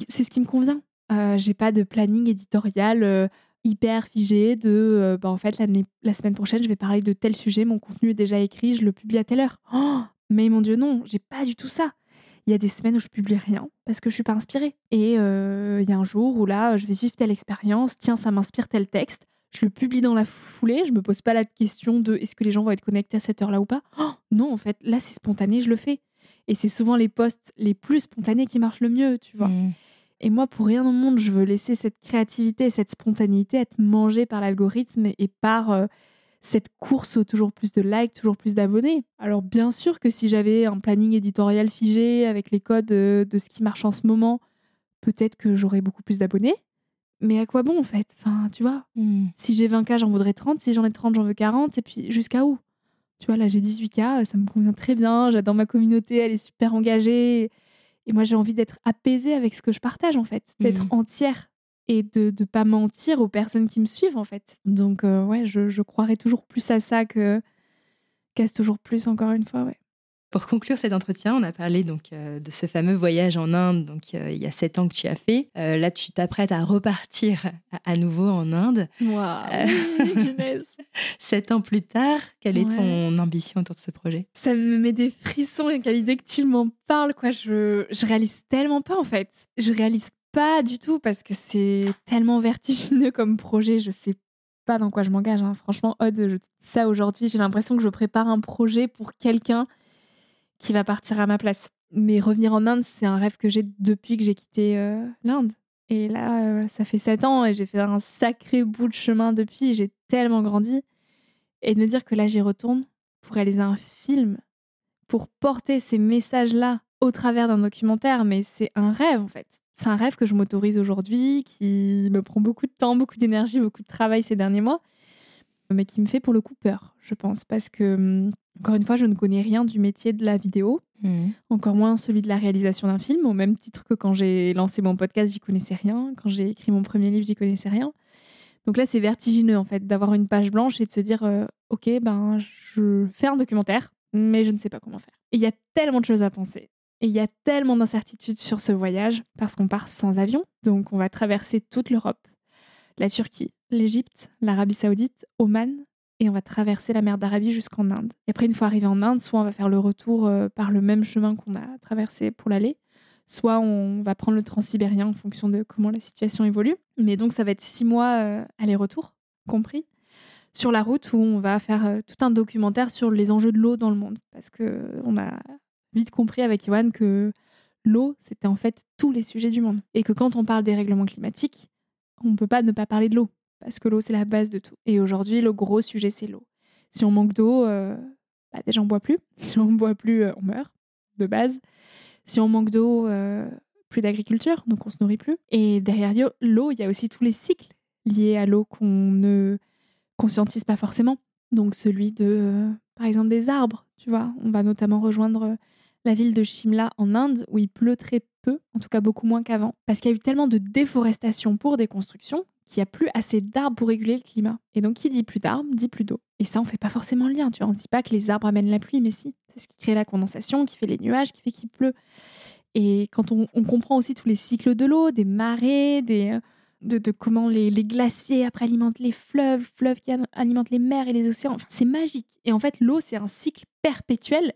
B: C'est ce qui me convient. Euh, j'ai pas de planning éditorial euh, hyper figé de euh, bah, en fait la semaine prochaine je vais parler de tel sujet, mon contenu est déjà écrit, je le publie à telle heure. Oh, mais mon dieu non, j'ai pas du tout ça. Il y a des semaines où je publie rien parce que je suis pas inspirée. Et il y a un jour où là je vais vivre telle expérience, tiens ça m'inspire tel texte, je le publie dans la foulée, je me pose pas la question de est-ce que les gens vont être connectés à cette heure-là ou pas. Oh, non en fait là c'est spontané, je le fais. Et c'est souvent les posts les plus spontanés qui marchent le mieux, tu vois. Mm. Et moi, pour rien au monde, je veux laisser cette créativité, cette spontanéité être mangée par l'algorithme et par euh, cette course au toujours plus de likes, toujours plus d'abonnés. Alors bien sûr que si j'avais un planning éditorial figé avec les codes euh, de ce qui marche en ce moment, peut-être que j'aurais beaucoup plus d'abonnés. Mais à quoi bon en fait? Enfin, tu vois, mm. si j'ai 20K, j'en voudrais 30, si j'en ai 30, j'en veux 40, et puis jusqu'à où? Tu vois, là, j'ai 18K, ça me convient très bien. J'adore ma communauté, elle est super engagée. Et moi, j'ai envie d'être apaisée avec ce que je partage, en fait, d'être mmh. entière et de ne pas mentir aux personnes qui me suivent, en fait. Donc, euh, ouais, je, je croirais toujours plus à ça que qu'à toujours plus, encore une fois, ouais.
A: Pour conclure cet entretien, on a parlé donc euh, de ce fameux voyage en Inde, donc euh, il y a sept ans que tu as fait. Euh, là, tu t'apprêtes à repartir à, nouveau en Inde.
B: Waouh,
A: Sept ans plus tard, quelle est ton ambition autour de ce projet?
B: Ça me met des frissons et à l'idée que tu m'en parles, quoi. Je, je réalise tellement pas en fait. Je réalise pas du tout parce que c'est tellement vertigineux comme projet. Je sais pas dans quoi je m'engage. Hein. Franchement, Odd, ça aujourd'hui, j'ai l'impression que je prépare un projet pour quelqu'un qui va partir à ma place. Mais revenir en Inde, c'est un rêve que j'ai depuis que j'ai quitté euh, l'Inde. Et là, euh, ça fait sept ans et j'ai fait un sacré bout de chemin depuis. J'ai tellement grandi. Et de me dire que là, j'y retourne pour réaliser un film, pour porter ces messages-là au travers d'un documentaire, mais c'est un rêve en fait. C'est un rêve que je m'autorise aujourd'hui, qui me prend beaucoup de temps, beaucoup d'énergie, beaucoup de travail ces derniers mois, mais qui me fait pour le coup peur, je pense, parce que hum, encore une fois, je ne connais rien du métier de la vidéo, mhm. encore moins celui de la réalisation d'un film, au même titre que quand j'ai lancé mon podcast, j'y connaissais rien, quand j'ai écrit mon premier livre, j'y connaissais rien. Donc là, c'est vertigineux en fait d'avoir une page blanche et de se dire euh, ok, ben je fais un documentaire, mais je ne sais pas comment faire. Et il y a tellement de choses à penser. Et il y a tellement d'incertitudes sur ce voyage parce qu'on part sans avion, donc on va traverser toute l'Europe, la Turquie, l'Égypte, l'Arabie Saoudite, Oman, et on va traverser la mer d'Arabie jusqu'en Inde. Et après, une fois arrivé en Inde, soit on va faire le retour euh, par le même chemin qu'on a traversé pour l'aller, soit on va prendre le transsibérien en fonction de comment la situation évolue. Mais donc, ça va être six mois euh, aller-retour, compris, sur la route où on va faire euh, tout un documentaire sur les enjeux de l'eau dans le monde. Parce qu'on a vite compris avec Yohan que l'eau, c'était en fait tous les sujets du monde. Et que quand on parle des règlements climatiques, on ne peut pas ne pas parler de l'eau parce que l'eau, c'est la base de tout. Et aujourd'hui, le gros sujet, c'est l'eau. Si on manque d'eau, euh, bah déjà, on boit plus. Si on boit plus, euh, on meurt, de base. Si on manque d'eau, euh, plus d'agriculture, donc on se nourrit plus. Et derrière l'eau, il y a aussi tous les cycles liés à l'eau qu'on ne conscientise pas forcément. Donc celui de, par exemple, des arbres, tu vois. On va notamment rejoindre la ville de Shimla en Inde, où il pleut très peu, en tout cas beaucoup moins qu'avant, parce qu'il y a eu tellement de déforestation pour des constructions qu'il n'y a plus assez d'arbres pour réguler le climat. Et donc, qui dit plus d'arbres, dit plus d'eau. Et ça, on fait pas forcément le lien. Tu vois, on se dit pas que les arbres amènent la pluie, mais si. C'est ce qui crée la condensation, qui fait les nuages, qui fait qu'il pleut. Et quand on, comprend aussi tous les cycles de l'eau, des marées, des, euh, de, comment les, glaciers après alimentent les fleuves, fleuves qui alimentent les mers et les océans, enfin, c'est magique. Et en fait, l'eau, c'est un cycle perpétuel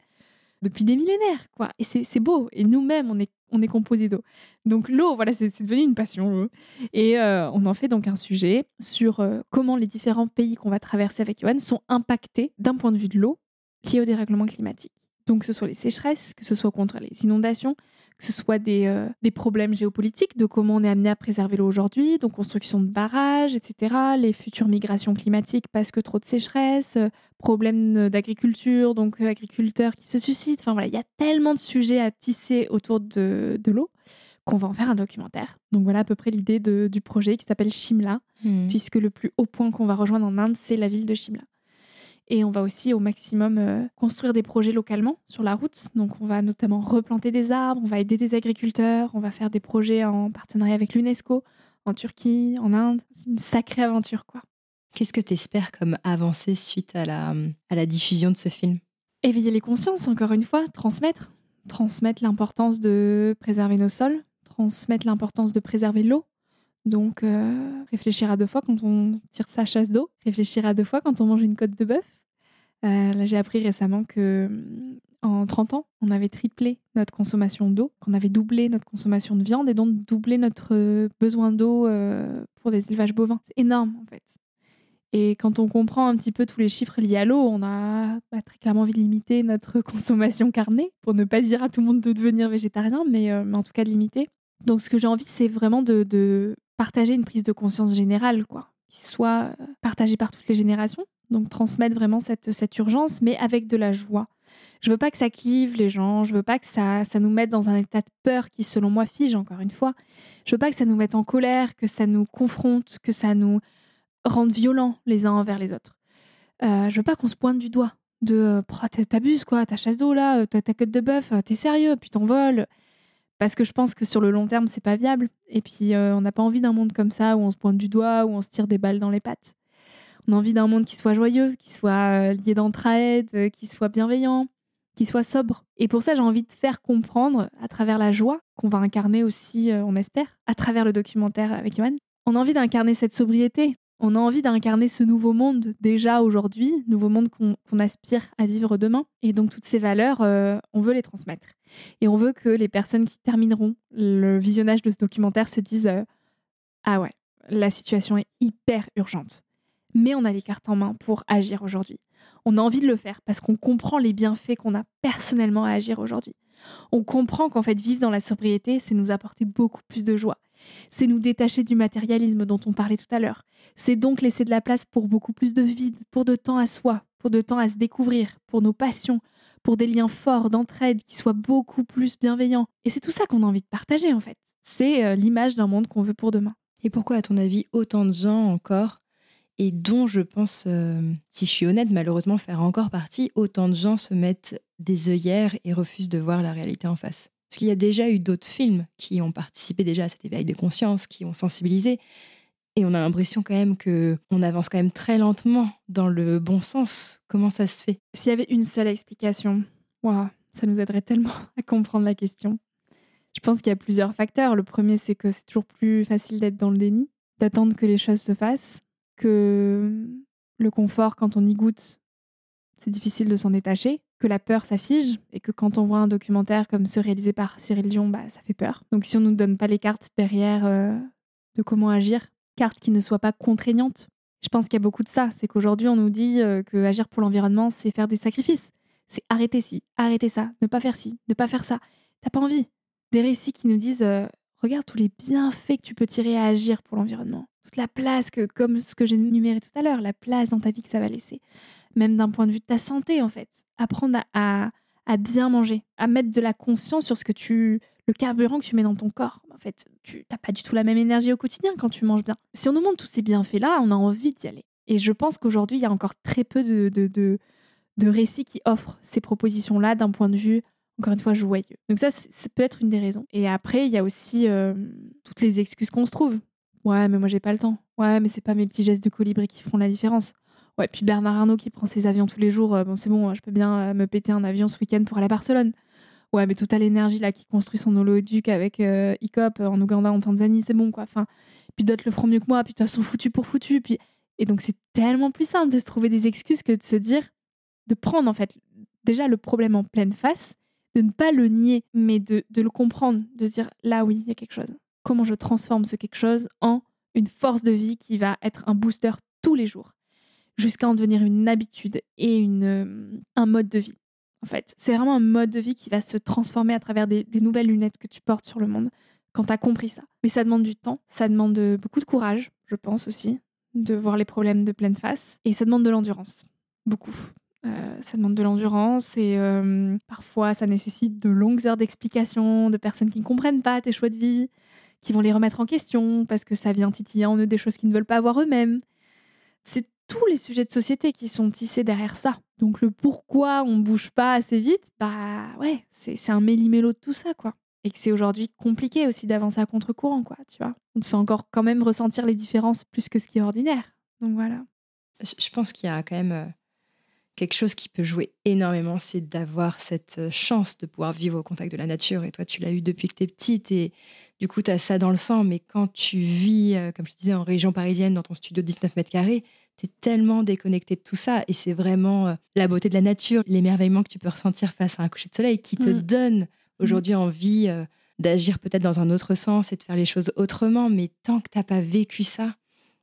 B: depuis des millénaires, quoi. Et c'est beau. Et nous-mêmes, on est, on est composé d'eau. Donc l'eau, voilà, c'est devenu une passion. Et euh, on en fait donc un sujet sur euh, comment les différents pays qu'on va traverser avec Johan sont impactés d'un point de vue de l'eau lié au dérèglement climatique. Donc que ce soit les sécheresses, que ce soit contre les inondations, que ce soit des, euh, des, problèmes géopolitiques, de comment on est amené à préserver l'eau aujourd'hui, donc construction de barrages, etc., les futures migrations climatiques parce que trop de sécheresse, euh, problèmes d'agriculture, donc euh, agriculteurs qui se suscitent. Enfin voilà, il y a tellement de sujets à tisser autour de, de l'eau qu'on va en faire un documentaire. Donc voilà à peu près l'idée du projet qui s'appelle Shimla, hmm. puisque le plus haut point qu'on va rejoindre en Inde, c'est la ville de Shimla. Et on va aussi au maximum euh, construire des projets localement sur la route. Donc on va notamment replanter des arbres, on va aider des agriculteurs, on va faire des projets en partenariat avec l'UNESCO, en Turquie, en Inde. C'est une sacrée aventure, quoi.
A: Qu'est-ce que tu espères comme avancée suite à la, à la diffusion de ce film?
B: Éveiller les consciences, encore une fois, transmettre. Transmettre l'importance de préserver nos sols, transmettre l'importance de préserver l'eau, donc, euh, réfléchir à deux fois quand on tire sa chasse d'eau, réfléchir à deux fois quand on mange une côte de bœuf. Euh, là, j'ai appris récemment que mm, en 30 ans, on avait triplé notre consommation d'eau, qu'on avait doublé notre consommation de viande et donc doublé notre euh, besoin d'eau pour des élevages bovins. C'est énorme, en fait. Et quand on comprend un petit peu tous les chiffres liés à l'eau, on a bah, très clairement envie de limiter notre consommation carnée, pour ne pas dire à tout le monde de devenir végétarien, mais, mais en tout cas de limiter. Donc, ce que j'ai envie, c'est vraiment de, partager une prise de conscience générale, quoi, qui soit euh, partagée par toutes les générations. Donc transmettre vraiment cette, cette urgence, mais avec de la joie. Je veux pas que ça clive les gens, je veux pas que ça, ça nous mette dans un état de peur qui, selon moi, fige, encore une fois. Je veux pas que ça nous mette en colère, que ça nous confronte, que ça nous rende violents les uns envers les autres. Euh, je veux pas qu'on se pointe du doigt de oh, t'abuses quoi, ta chasse d'eau là, ta, ta queue de bœuf, t'es sérieux, puis t'envoles parce que je pense que sur le long terme, c'est pas viable. Et puis, euh, on n'a pas envie d'un monde comme ça où on se pointe du doigt, où on se tire des balles dans les pattes. On a envie d'un monde qui soit joyeux, qui soit euh, lié d'entraide, euh, qui soit bienveillant, qui soit sobre. Et pour ça, j'ai envie de faire comprendre, à travers la joie, qu'on va incarner aussi, on espère, à travers le documentaire avec Johan, on a envie d'incarner cette sobriété, on a envie d'incarner ce nouveau monde déjà aujourd'hui, nouveau monde qu'on aspire à vivre demain. Et donc toutes ces valeurs, euh, on veut les transmettre. Et on veut que les personnes qui termineront le visionnage de ce documentaire se disent euh, Ah ouais, la situation est hyper urgente. Mais on a les cartes en main pour agir aujourd'hui. On a envie de le faire parce qu'on comprend les bienfaits qu'on a personnellement à agir aujourd'hui. On comprend qu'en fait, vivre dans la sobriété, c'est nous apporter beaucoup plus de joie. C'est nous détacher du matérialisme dont on parlait tout à l'heure. C'est donc laisser de la place pour beaucoup plus de vide, pour de temps à soi, pour de temps à se découvrir, pour nos passions, pour des liens forts d'entraide qui soient beaucoup plus bienveillants. Et c'est tout ça qu'on a envie de partager en fait. C'est euh, l'image d'un monde qu'on veut pour demain.
A: Et pourquoi, à ton avis, autant de gens encore, et dont je pense, euh, si je suis honnête, malheureusement faire encore partie, autant de gens se mettent des œillères et refusent de voir la réalité en face? Parce qu'il y a déjà eu d'autres films qui ont participé déjà à cet éveil de conscience, qui ont sensibilisé. Et on a l'impression quand même que on avance quand même très lentement dans le bon sens. Comment ça se fait?
B: S'il y avait une seule explication, wow, ça nous aiderait tellement à comprendre la question. Je pense qu'il y a plusieurs facteurs. Le premier, c'est que c'est toujours plus facile d'être dans le déni, d'attendre que les choses se fassent, que le confort, quand on y goûte, c'est difficile de s'en détacher que la peur s'affiche et que quand on voit un documentaire comme ce réalisé par Cyril Dion, bah, ça fait peur. Donc si on ne nous donne pas les cartes derrière euh, de comment agir, cartes qui ne soient pas contraignantes, je pense qu'il y a beaucoup de ça. C'est qu'aujourd'hui, on nous dit euh, que agir pour l'environnement, c'est faire des sacrifices. C'est arrêter ci, arrêter ça, ne pas faire ci, ne pas faire ça. T'as pas envie. Des récits qui nous disent euh, regarde tous les bienfaits que tu peux tirer à agir pour l'environnement. Toute la place que, comme ce que j'ai énuméré tout à l'heure, la place dans ta vie que ça va laisser même d'un point de vue de ta santé en fait. Apprendre à, bien manger, à mettre de la conscience sur ce que tu, le carburant que tu mets dans ton corps. En fait, tu n'as pas du tout la même énergie au quotidien quand tu manges bien. Si on nous montre tous ces bienfaits-là, on a envie d'y aller. Et je pense qu'aujourd'hui, il y a encore très peu de, récits qui offrent ces propositions-là d'un point de vue encore une fois, joyeux. Donc ça, ça peut être une des raisons. Et après, il y a aussi euh, toutes les excuses qu'on se trouve. Ouais, mais moi, j'ai pas le temps. Ouais, mais c'est pas mes petits gestes de colibri qui feront la différence. Ouais, puis Bernard Arnault qui prend ses avions tous les jours. Euh, bon, c'est bon, je peux bien me péter un avion ce week-end pour aller à Barcelone. Ouais, mais Total Energy, là, qui construit son holoduc avec ICOP en Ouganda, en Tanzanie, c'est bon, quoi. Enfin, puis d'autres le feront mieux que moi, puis toi, sont foutus pour foutus. Puis... Et donc, c'est tellement plus simple de se trouver des excuses que de se dire, de prendre, en fait, déjà le problème en pleine face, de ne pas le nier, mais de, de le comprendre, de se dire, là, oui, il y a quelque chose. Comment je transforme ce quelque chose en une force de vie qui va être un booster tous les jours, jusqu'à en devenir une habitude et une, euh, un mode de vie. En fait, c'est vraiment un mode de vie qui va se transformer à travers des, nouvelles lunettes que tu portes sur le monde quand tu as compris ça. Mais ça demande du temps, ça demande beaucoup de courage, je pense aussi, de voir les problèmes de pleine face, et ça demande de l'endurance, beaucoup. Euh, ça demande de l'endurance et euh, parfois ça nécessite de longues heures d'explication, de personnes qui ne comprennent pas tes choix de vie, qui vont les remettre en question parce que ça vient titiller en eux des choses qu'ils ne veulent pas avoir eux-mêmes. C'est tous les sujets de société qui sont tissés derrière ça. Donc le pourquoi on bouge pas assez vite, bah ouais, c'est un méli-mélo de tout ça, quoi et que c'est aujourd'hui compliqué aussi d'avancer à contre-courant, quoi, tu vois. On te fait encore quand même ressentir les différences plus que ce qui est ordinaire. Donc voilà.
A: Je pense qu'il y a quand même euh, quelque chose qui peut jouer énormément, c'est d'avoir cette euh, chance de pouvoir vivre au contact de la nature. Et toi, tu l'as eu depuis que tu es petite et du coup, tu as ça dans le sang. Mais quand tu vis, euh, comme je disais, en région parisienne, dans ton studio de 19 mètres carrés, tu es tellement déconnecté de tout ça. Et c'est vraiment la beauté de la nature, l'émerveillement que tu peux ressentir face à un coucher de soleil qui te mm. donne aujourd'hui envie euh, d'agir peut-être dans un autre sens et de faire les choses autrement, mais tant que tu n'as pas vécu ça,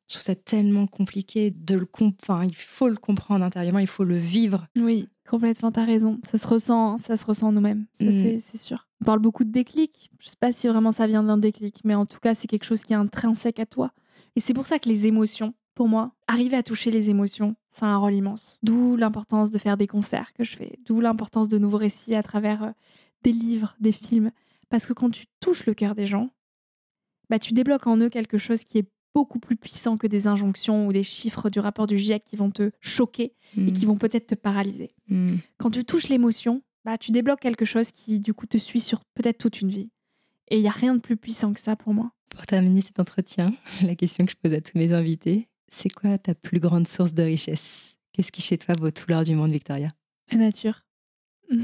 A: je trouve ça tellement compliqué de le comprendre. il faut le comprendre intérieurement, il faut le vivre.
B: Oui, complètement, tu as raison. Ça se ressent, ça se ressent nous-mêmes, mm. c'est sûr. On parle beaucoup de déclic. Je sais pas si vraiment ça vient d'un déclic, mais en tout cas, c'est quelque chose qui est intrinsèque à toi. Et c'est pour ça que les émotions, pour moi, arriver à toucher les émotions, ça a un rôle immense. D'où l'importance de faire des concerts que je fais, d'où l'importance de nouveaux récits à travers euh, des livres, des films. Parce que quand tu touches le cœur des gens, bah, tu débloques en eux quelque chose qui est beaucoup plus puissant que des injonctions ou des chiffres du rapport du GIEC qui vont te choquer et qui vont peut-être te paralyser.
A: Mm.
B: Quand tu touches l'émotion, bah, tu débloques quelque chose qui, du coup, te suit sur peut-être toute une vie. Et il n'y a rien de plus puissant que ça pour moi.
A: Pour terminer cet entretien, la question que je pose à tous mes invités, c'est quoi ta plus grande source de richesse? Qu'est-ce qui chez toi vaut tout l'or du monde, Victoria?
B: La nature.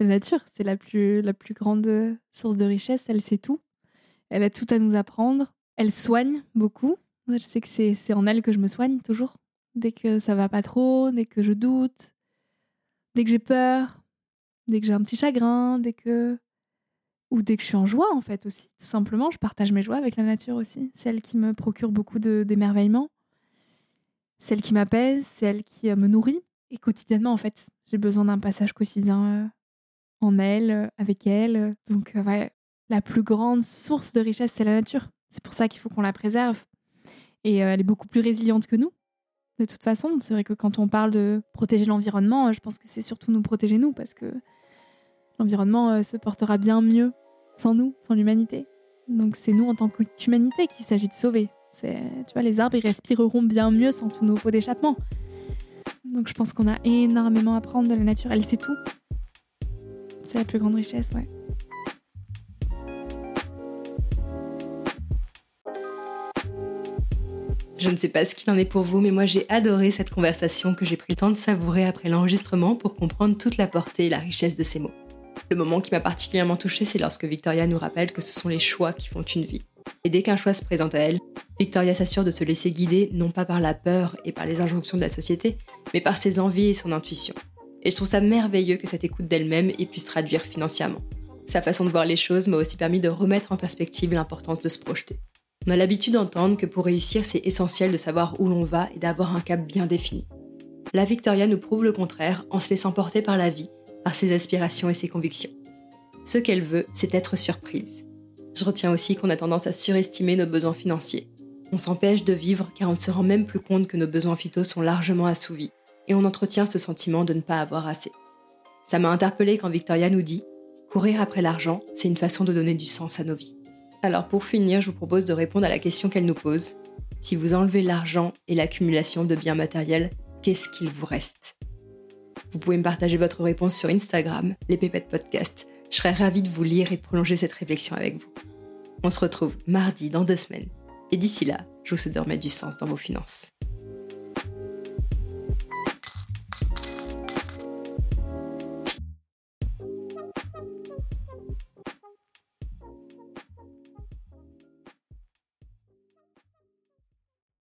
B: La nature, c'est la plus, la plus grande source de richesse. Elle sait tout. Elle a tout à nous apprendre. Elle soigne beaucoup. Je sais que c'est en elle que je me soigne toujours. Dès que ça va pas trop, dès que je doute, dès que j'ai peur, dès que j'ai un petit chagrin, dès que. Ou dès que je suis en joie, en fait, aussi. Tout simplement, je partage mes joies avec la nature aussi. Celle qui me procure beaucoup d'émerveillement. Celle qui m'apaise, celle qui euh, me nourrit. Et quotidiennement, en fait, j'ai besoin d'un passage quotidien euh, en elle, euh, avec elle. Donc, ouais, la plus grande source de richesse, c'est la nature. C'est pour ça qu'il faut qu'on la préserve. Et elle est beaucoup plus résiliente que nous. De toute façon, c'est vrai que quand on parle de protéger l'environnement, je pense que c'est surtout nous protéger nous, parce que l'environnement se portera bien mieux sans nous, sans l'humanité. Donc c'est nous en tant qu'humanité qu'il s'agit de sauver. C'est, tu vois, les arbres, ils respireront bien mieux sans tous nos pots d'échappement. Donc je pense qu'on a énormément à apprendre de la nature. Elle sait tout c'est la plus grande richesse, ouais.
A: Je ne sais pas ce qu'il en est pour vous, mais moi j'ai adoré cette conversation que j'ai pris le temps de savourer après l'enregistrement pour comprendre toute la portée et la richesse de ces mots. Le moment qui m'a particulièrement touchée, c'est lorsque Victoria nous rappelle que ce sont les choix qui font une vie. Et dès qu'un choix se présente à elle, Victoria s'assure de se laisser guider non pas par la peur et par les injonctions de la société, mais par ses envies et son intuition. Et je trouve ça merveilleux que cette écoute d'elle-même ait pu se traduire financièrement. Sa façon de voir les choses m'a aussi permis de remettre en perspective l'importance de se projeter. On a l'habitude d'entendre que pour réussir, c'est essentiel de savoir où l'on va et d'avoir un cap bien défini. La Victoria nous prouve le contraire en se laissant porter par la vie, par ses aspirations et ses convictions. Ce qu'elle veut, c'est être surprise. Je retiens aussi qu'on a tendance à surestimer nos besoins financiers. On s'empêche de vivre car on ne se rend même plus compte que nos besoins phytos sont largement assouvis et on entretient ce sentiment de ne pas avoir assez. Ça m'a interpellé quand Victoria nous dit Courir après l'argent, c'est une façon de donner du sens à nos vies. Alors pour finir, je vous propose de répondre à la question qu'elle nous pose. Si vous enlevez l'argent et l'accumulation de biens matériels, qu'est-ce qu'il vous reste? Vous pouvez me partager votre réponse sur Instagram, les Pépettes Podcast. Je serais ravie de vous lire et de prolonger cette réflexion avec vous. On se retrouve mardi dans deux semaines. Et d'ici là, je vous souhaite de remettre du sens dans vos finances.